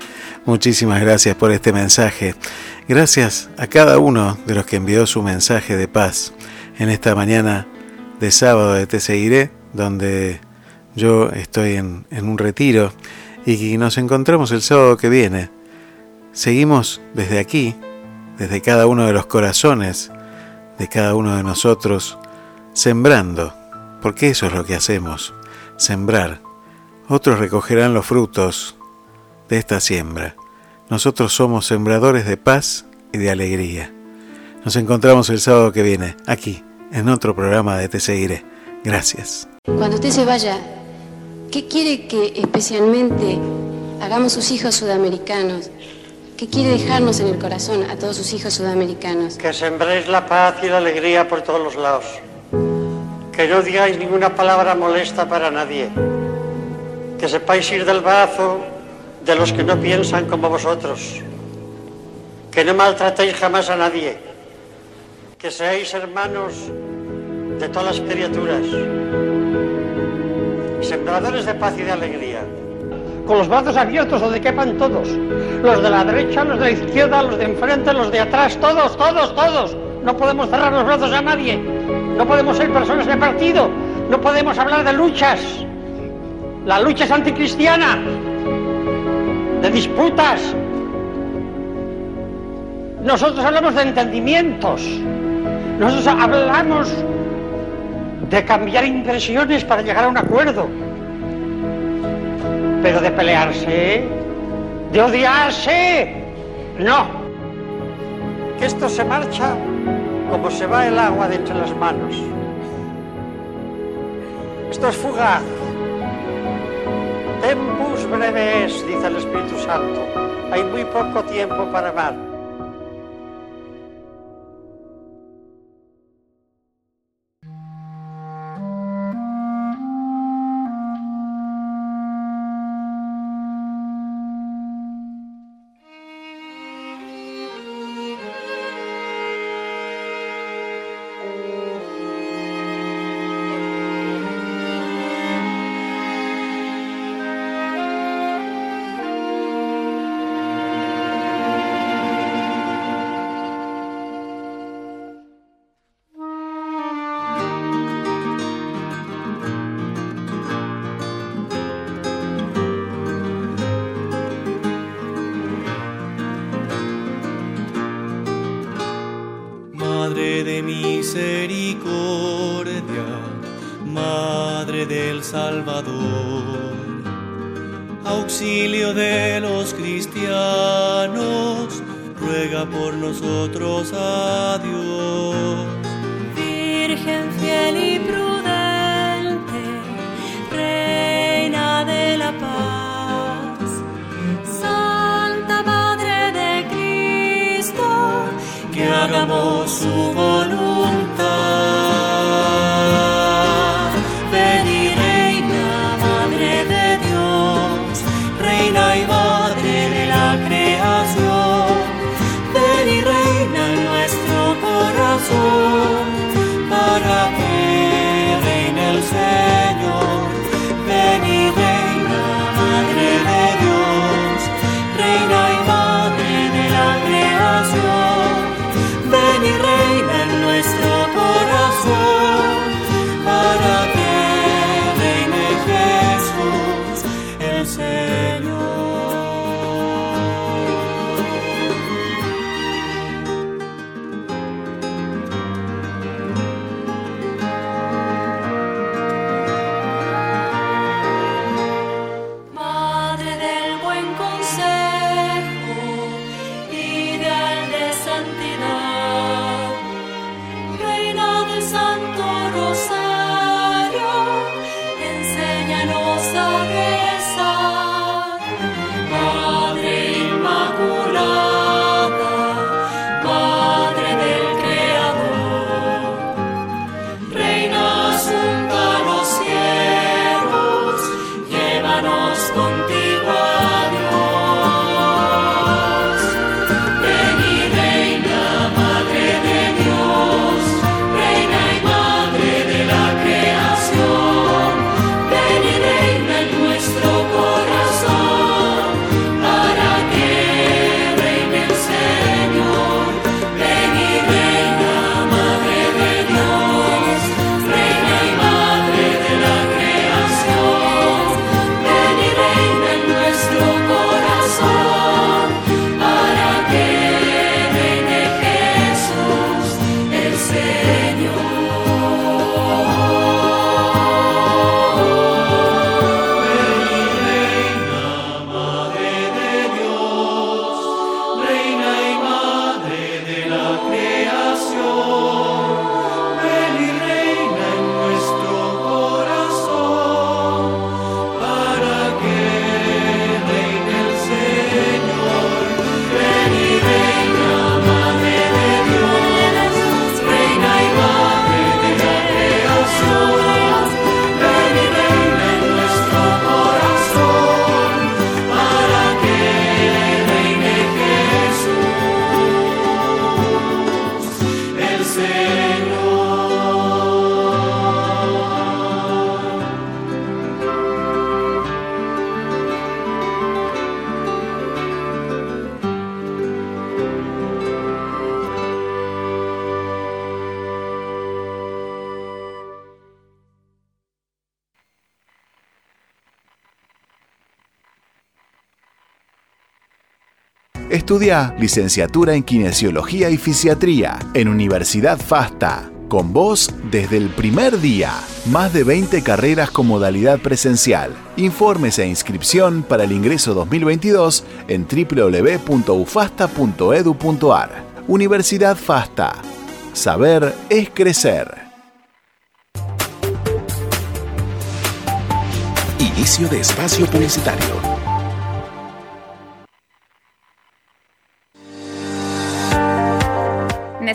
Muchísimas gracias por este mensaje. Gracias a cada uno de los que envió su mensaje de paz en esta mañana de sábado de Te Seguiré, donde yo estoy en, en un retiro y nos encontramos el sábado que viene. Seguimos desde aquí, desde cada uno de los corazones de cada uno de nosotros, sembrando, porque eso es lo que hacemos, sembrar. Otros recogerán los frutos de esta siembra. Nosotros somos sembradores de paz y de alegría. Nos encontramos el sábado que viene, aquí, en otro programa de Te Seguiré. Gracias. Cuando usted se vaya, ¿qué quiere que especialmente hagamos sus hijos sudamericanos? ¿Qué quiere dejarnos en el corazón a todos sus hijos sudamericanos? Que sembréis la paz y la alegría por todos los lados. Que no digáis ninguna palabra molesta para nadie. Que sepáis ir del brazo de los que no piensan como vosotros. Que no maltratéis jamás a nadie. Que seáis hermanos de todas las criaturas. Sembradores de paz y de alegría. Con los brazos abiertos donde quepan todos. Los de la derecha, los de la izquierda, los de enfrente, los de atrás, todos, todos, todos. No podemos cerrar los brazos a nadie. No podemos ser personas de partido. No podemos hablar de luchas. La lucha es anticristiana. De disputas. Nosotros hablamos de entendimientos. Nosotros hablamos de cambiar impresiones para llegar a un acuerdo. Pero de pelearse, de odiarse, no. Que esto se marcha como se va el agua de entre las manos. Esto es fugaz. Tempus breves, dice el Espíritu Santo. Hay muy poco tiempo para amar. cross Estudia licenciatura en Kinesiología y Fisiatría en Universidad FASTA. Con vos desde el primer día. Más de 20 carreras con modalidad presencial. Informes e inscripción para el ingreso 2022 en www.ufasta.edu.ar. Universidad FASTA. Saber es crecer. Inicio de espacio publicitario.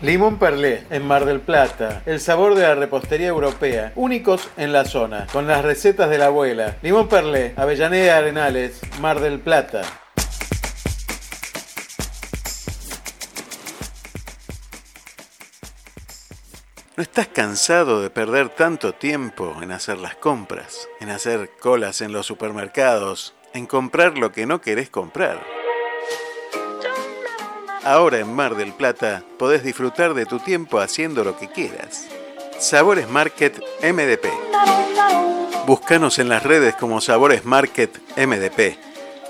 Limón Perlé, en Mar del Plata. El sabor de la repostería europea, únicos en la zona, con las recetas de la abuela. Limón Perlé, Avellaneda Arenales, Mar del Plata. ¿No estás cansado de perder tanto tiempo en hacer las compras, en hacer colas en los supermercados, en comprar lo que no querés comprar? Ahora en Mar del Plata podés disfrutar de tu tiempo haciendo lo que quieras. Sabores Market MDP. Búscanos en las redes como Sabores Market MDP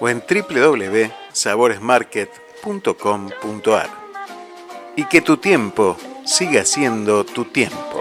o en www.saboresmarket.com.ar. Y que tu tiempo siga siendo tu tiempo.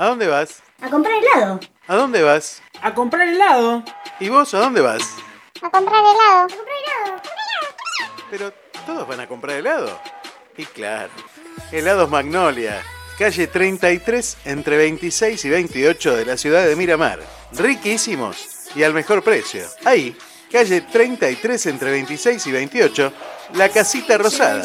¿A dónde vas? A comprar helado. ¿A dónde vas? A comprar helado. ¿Y vos a dónde vas? A comprar helado. A comprar helado. Pero todos van a comprar helado. Y claro, helados Magnolia, calle 33 entre 26 y 28 de la ciudad de Miramar. Riquísimos y al mejor precio. Ahí, calle 33 entre 26 y 28, la casita rosada.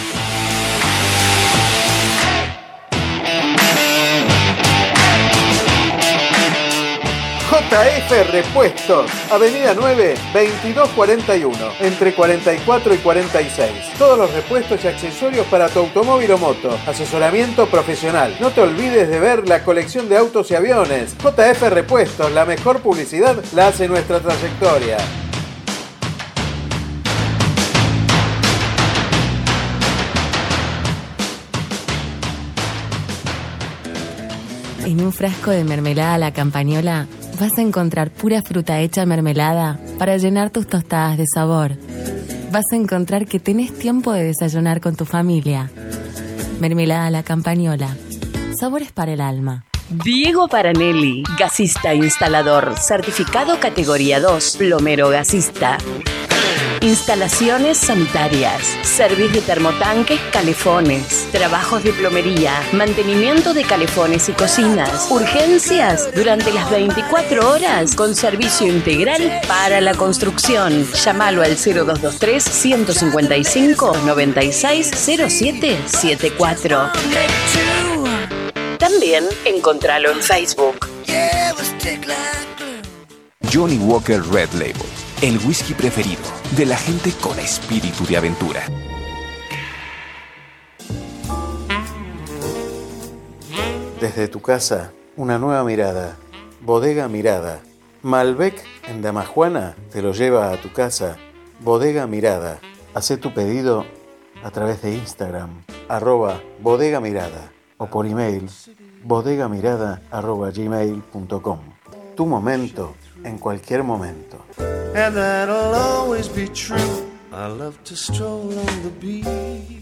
JF Repuestos, Avenida 9, 2241, entre 44 y 46. Todos los repuestos y accesorios para tu automóvil o moto. Asesoramiento profesional. No te olvides de ver la colección de autos y aviones. JF Repuestos, la mejor publicidad la hace nuestra trayectoria. En un frasco de mermelada a la campañola vas a encontrar pura fruta hecha mermelada para llenar tus tostadas de sabor. Vas a encontrar que tenés tiempo de desayunar con tu familia. Mermelada la campañola. Sabores para el alma. Diego Paranelli, gasista instalador, certificado categoría 2, plomero gasista. Instalaciones sanitarias, servicio de termotanques, calefones, trabajos de plomería, mantenimiento de calefones y cocinas, urgencias durante las 24 horas con servicio integral para la construcción. Llámalo al 0223 155 96 0774. También encontralo en Facebook. Johnny Walker Red Label, el whisky preferido de la gente con espíritu de aventura. Desde tu casa, una nueva mirada. Bodega Mirada. Malbec en Damajuana te lo lleva a tu casa. Bodega Mirada. Hacé tu pedido a través de Instagram, arroba bodega mirada o por email bodegamirada arroba gmail.com. Tu momento en cualquier momento. And that'll always be true. I love to stroll on the beach.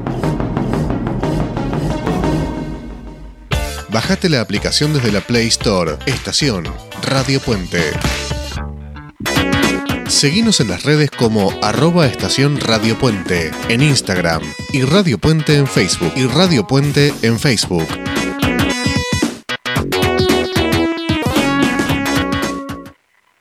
Bajate la aplicación desde la Play Store. Estación Radio Puente. Seguinos en las redes como arroba estación Radio Puente en Instagram y Radio Puente en Facebook y Radio Puente en Facebook.